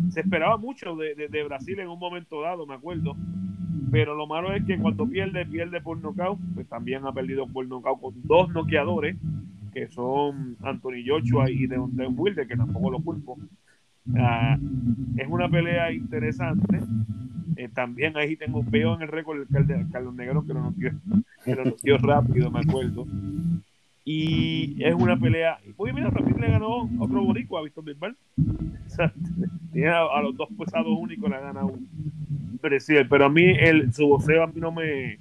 se esperaba mucho de, de, de, Brasil en un momento dado, me acuerdo. Pero lo malo es que cuando pierde, pierde por nocaut. Pues también ha perdido por nocaut con dos noqueadores, que son Anthony Joshua y Deontay Wilder, que tampoco lo culpo. Uh, es una pelea interesante. Eh, también ahí tengo veo en el récord el Carlos Negro que lo noqueó, que lo rápido, me acuerdo. Y es una pelea. Oye, mira, también le ganó otro boricua a Víctor Bilbao. O sea, tiene a, a, los dos pesados únicos, le ha ganado un Brasil. Pero a mí, el, su voceo a mí no me,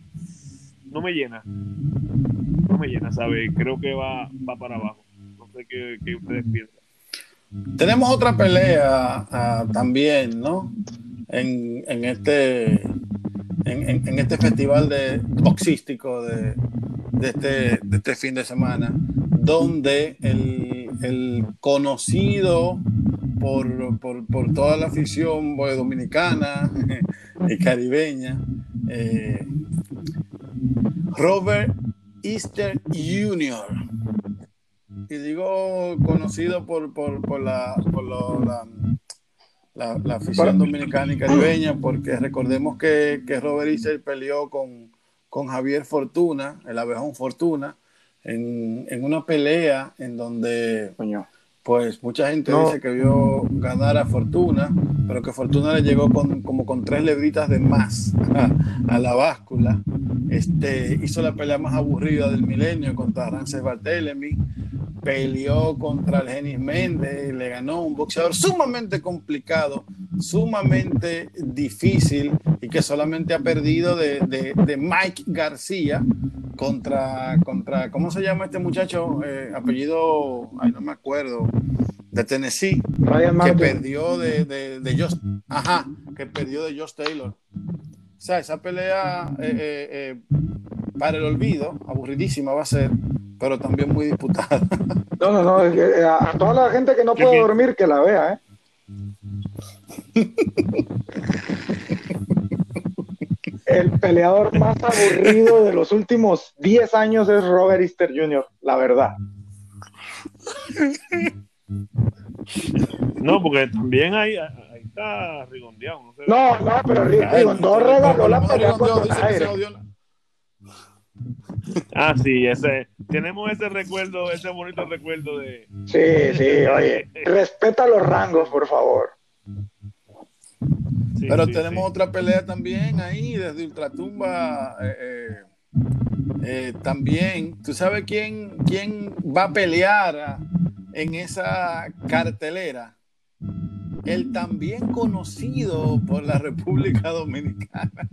no me llena. Me llena, ¿sabes? Creo que va, va para abajo. No sé qué, qué ustedes piensan. Tenemos otra pelea uh, también, ¿no? En, en, este en, este festival de boxístico de, este, este fin de semana, donde el, conocido por, por, toda la afición dominicana y caribeña, eh, Robert Easter Jr. Y digo conocido por, la, la, afición dominicana y caribeña, porque recordemos que, Robert Easter peleó con, con Javier Fortuna, el abejón Fortuna, en, una pelea en donde pues mucha gente dice que vio ganar a Fortuna, pero que Fortuna le llegó con, como con tres lebritas de más a, la báscula. Este, hizo la pelea más aburrida del milenio contra Rances Barthélemy peleó contra el Genis Méndez, le ganó un boxeador sumamente complicado, sumamente difícil y que solamente ha perdido de, de, Mike García contra, contra, ¿cómo se llama este muchacho? Eh, apellido, ay, no me acuerdo, de Tennessee, que perdió de, de, de Josh, ajá, que perdió de Josh Taylor. O sea, esa pelea eh, eh, para el olvido, aburridísima va a ser, pero también muy disputada. No, no, no, eh, a, toda la gente que no puede dormir, que la vea, ¿eh? El peleador más aburrido de los últimos 10 años es Robert Easter Jr., la verdad. No, porque también hay, ahí está Rigondeado. No, no, pero Rigondeado regaló la pelea Ah, sí, ese, tenemos ese recuerdo, ese bonito recuerdo de. Sí, sí, oye, respeta los rangos, por favor. Pero tenemos otra pelea también ahí, desde Ultratumba. Eh, eh, eh, también, ¿tú sabes quién, quién va a pelear en esa cartelera? El también conocido por la República Dominicana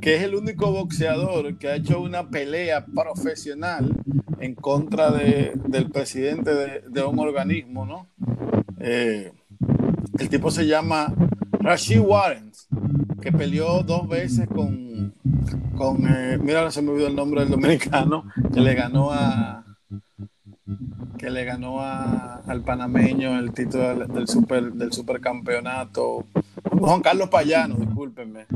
que es el único boxeador que ha hecho una pelea profesional en contra de, del presidente de, un organismo, ¿no? Eh, el tipo se llama Rashid Warren, que peleó dos veces con, con eh, mira, se me olvidó el nombre del dominicano, que le ganó a que le ganó a, al panameño el título del, super del supercampeonato Juan Carlos Payano, discúlpenme.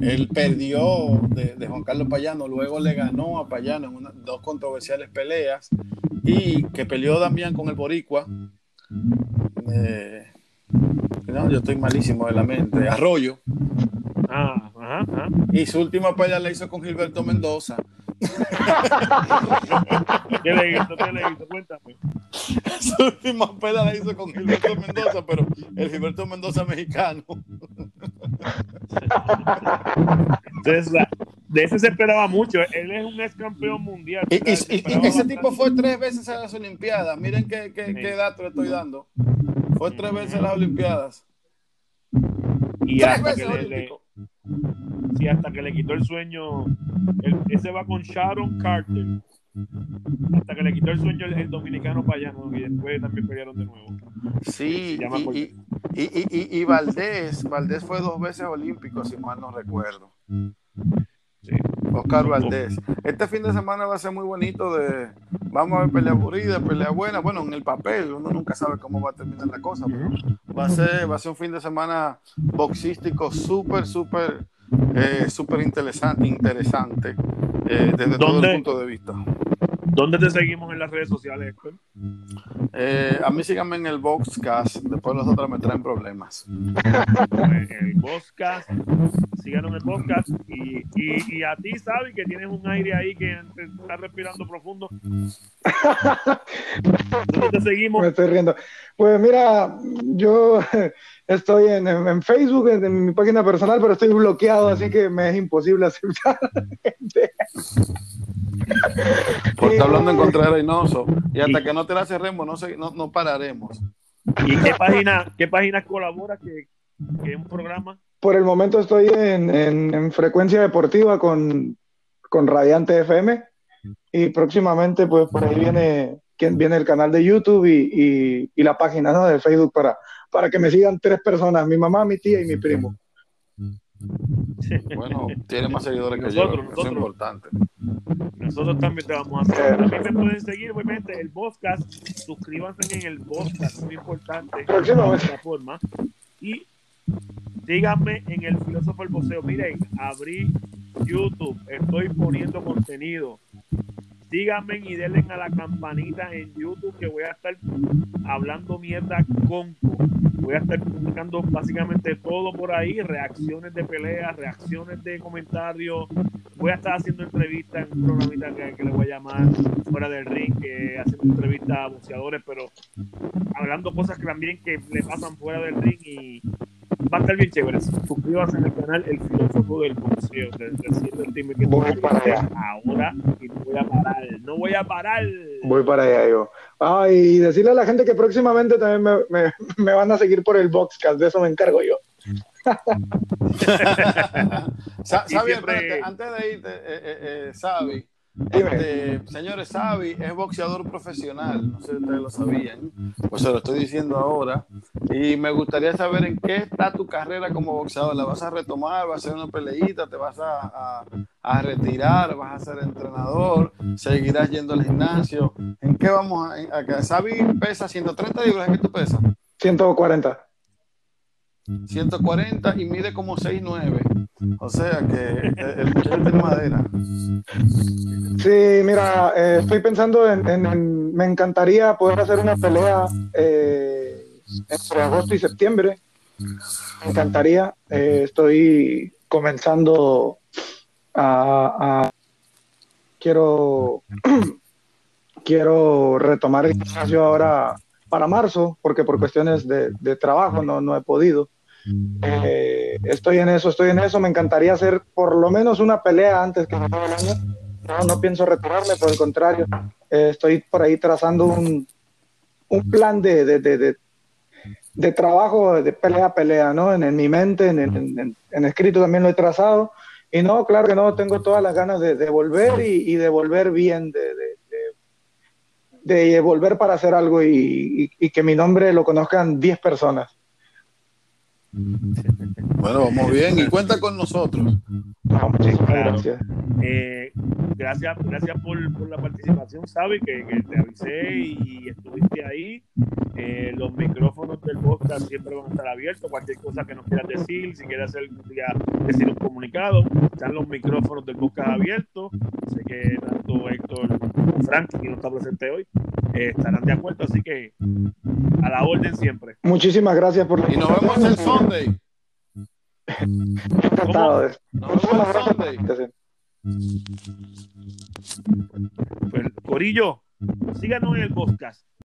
Él perdió de, Juan Carlos Payano, luego le ganó a Payano en dos controversiales peleas y que peleó también con el Boricua. Eh, no, yo estoy malísimo de la mente. Arroyo. Ah, y su última pelea la hizo con Gilberto Mendoza. ¿Qué le hizo? ¿Qué le hizo? Cuéntame. Su última pelea la hizo con Gilberto Mendoza, pero el Gilberto Mendoza mexicano. Entonces, de ese se esperaba mucho. Él es un ex campeón mundial. Y, ese tipo fue tres veces a las Olimpiadas. Miren qué, qué, qué dato le estoy dando. Fue tres veces las Olimpiadas. Y hasta que le, sí, hasta que le quitó el sueño. ese va con Sharon Carter. Hasta que le quitó el sueño el, dominicano payano y después también pelearon de nuevo. Sí, y, y, y, Valdés, Valdés fue dos veces olímpico, si mal no recuerdo. Oscar Valdés. Este fin de semana va a ser muy bonito de vamos a ver pelea aburrida, pelea buena, bueno, en el papel, uno nunca sabe cómo va a terminar la cosa, va a ser, va a ser un fin de semana boxístico súper, súper, eh, súper interesante, interesante eh, desde todo el punto de vista. ¿Dónde te seguimos en las redes sociales? Eh, a mí síganme en el Boxcast, después los otros me traen problemas. el Boxcast, síganos en el Boxcast y, y, y, a ti, Sabi, que tienes un aire ahí que está respirando profundo. ¿Dónde te seguimos? Me estoy riendo. Pues mira, yo estoy en, en, Facebook, en, mi página personal, pero estoy bloqueado, así que me es imposible aceptar gente. Por estar hablando en contra de Reynoso. Y hasta que no te la cerremos, no, no, pararemos. ¿Y qué página, qué página colabora que, que un programa? Por el momento estoy en, en, frecuencia deportiva con, con Radiante FM y próximamente pues por ahí viene, viene el canal de YouTube y, y, la página ¿no? de Facebook para, para que me sigan tres personas, mi mamá, mi tía y mi primo. Bueno, tiene más seguidores que yo. Nosotros, es importante. Nosotros también te vamos a hacer. También me pueden seguir, obviamente, el podcast. Suscríbanse en el podcast, muy importante. La plataforma. Y díganme en el filósofo del boxeo. Miren, abrí YouTube, estoy poniendo contenido. Síganme y denle a la campanita en YouTube que voy a estar hablando mierda con voy a estar publicando básicamente todo por ahí, reacciones de peleas, reacciones de comentarios, voy a estar haciendo entrevistas en un programita que, le voy a llamar fuera del ring, que haciendo entrevistas a boxeadores, pero hablando cosas que también que le pasan fuera del ring y va a estar bien chévere. Suscríbanse al canal El Filósofo del Boxeo, del team que Voy para allá. ahora y no voy a parar, no voy a parar. Voy para allá yo. Ah, y decirle a la gente que próximamente también me, me- me van a seguir por el Boxcast, de eso me encargo yo. Sabi, siempre- espérate, antes de irte, eh, eh, eh, Sabi, Dime. Este, señores, Sabi es boxeador profesional, no sé si ustedes lo sabían, pues se lo estoy diciendo ahora, y me gustaría saber en qué está tu carrera como boxeador, ¿la vas a retomar, vas a hacer una peleita, te vas a, a- a retirar, vas a ser entrenador, seguirás yendo al gimnasio, ¿en qué vamos a, a pesa 130 libras, ¿en qué tú pesas? 140. 140 y mide como 6'9". O sea que el, el muchacho tiene madera. Sí, mira, eh, estoy pensando en, en- en- Me encantaría poder hacer una pelea eh, entre agosto y septiembre. Me encantaría. Eh, estoy comenzando a. a- quiero. quiero retomar el gimnasio ahora para marzo, porque por cuestiones de, de trabajo no, no he podido. Eh, estoy en eso, estoy en eso. Me encantaría hacer por lo menos una pelea antes que acabe el. No, no pienso retirarme, por el contrario. Eh, estoy por ahí trazando un, un plan de, de, de, de- trabajo de pelea a pelea, ¿no? En, mi mente, en, escrito también lo he trazado. Y no, claro que no, tengo todas las ganas de, volver y, de volver bien, de, de, volver para hacer algo y que mi nombre lo conozcan 10 personas. Bueno, vamos bien y cuenta con nosotros. No, muchísimas Claro. gracias. Eh, gracias gracias por, por la participación, Sabi, que, que te avisé y estuviste ahí. Eh, los micrófonos del podcast siempre van a estar abiertos. Cualquier cosa que nos quieras decir, si quieres hacer, decir un comunicado, están los micrófonos del podcast abiertos. Sé que tanto Héctor como Frank, que no está presente hoy, eh, estarán de acuerdo. Así que a la orden siempre. Muchísimas gracias por la Y nos vemos el Sunday. Encantado Nos vemos el. Pues, Corillo, síganos en el podcast.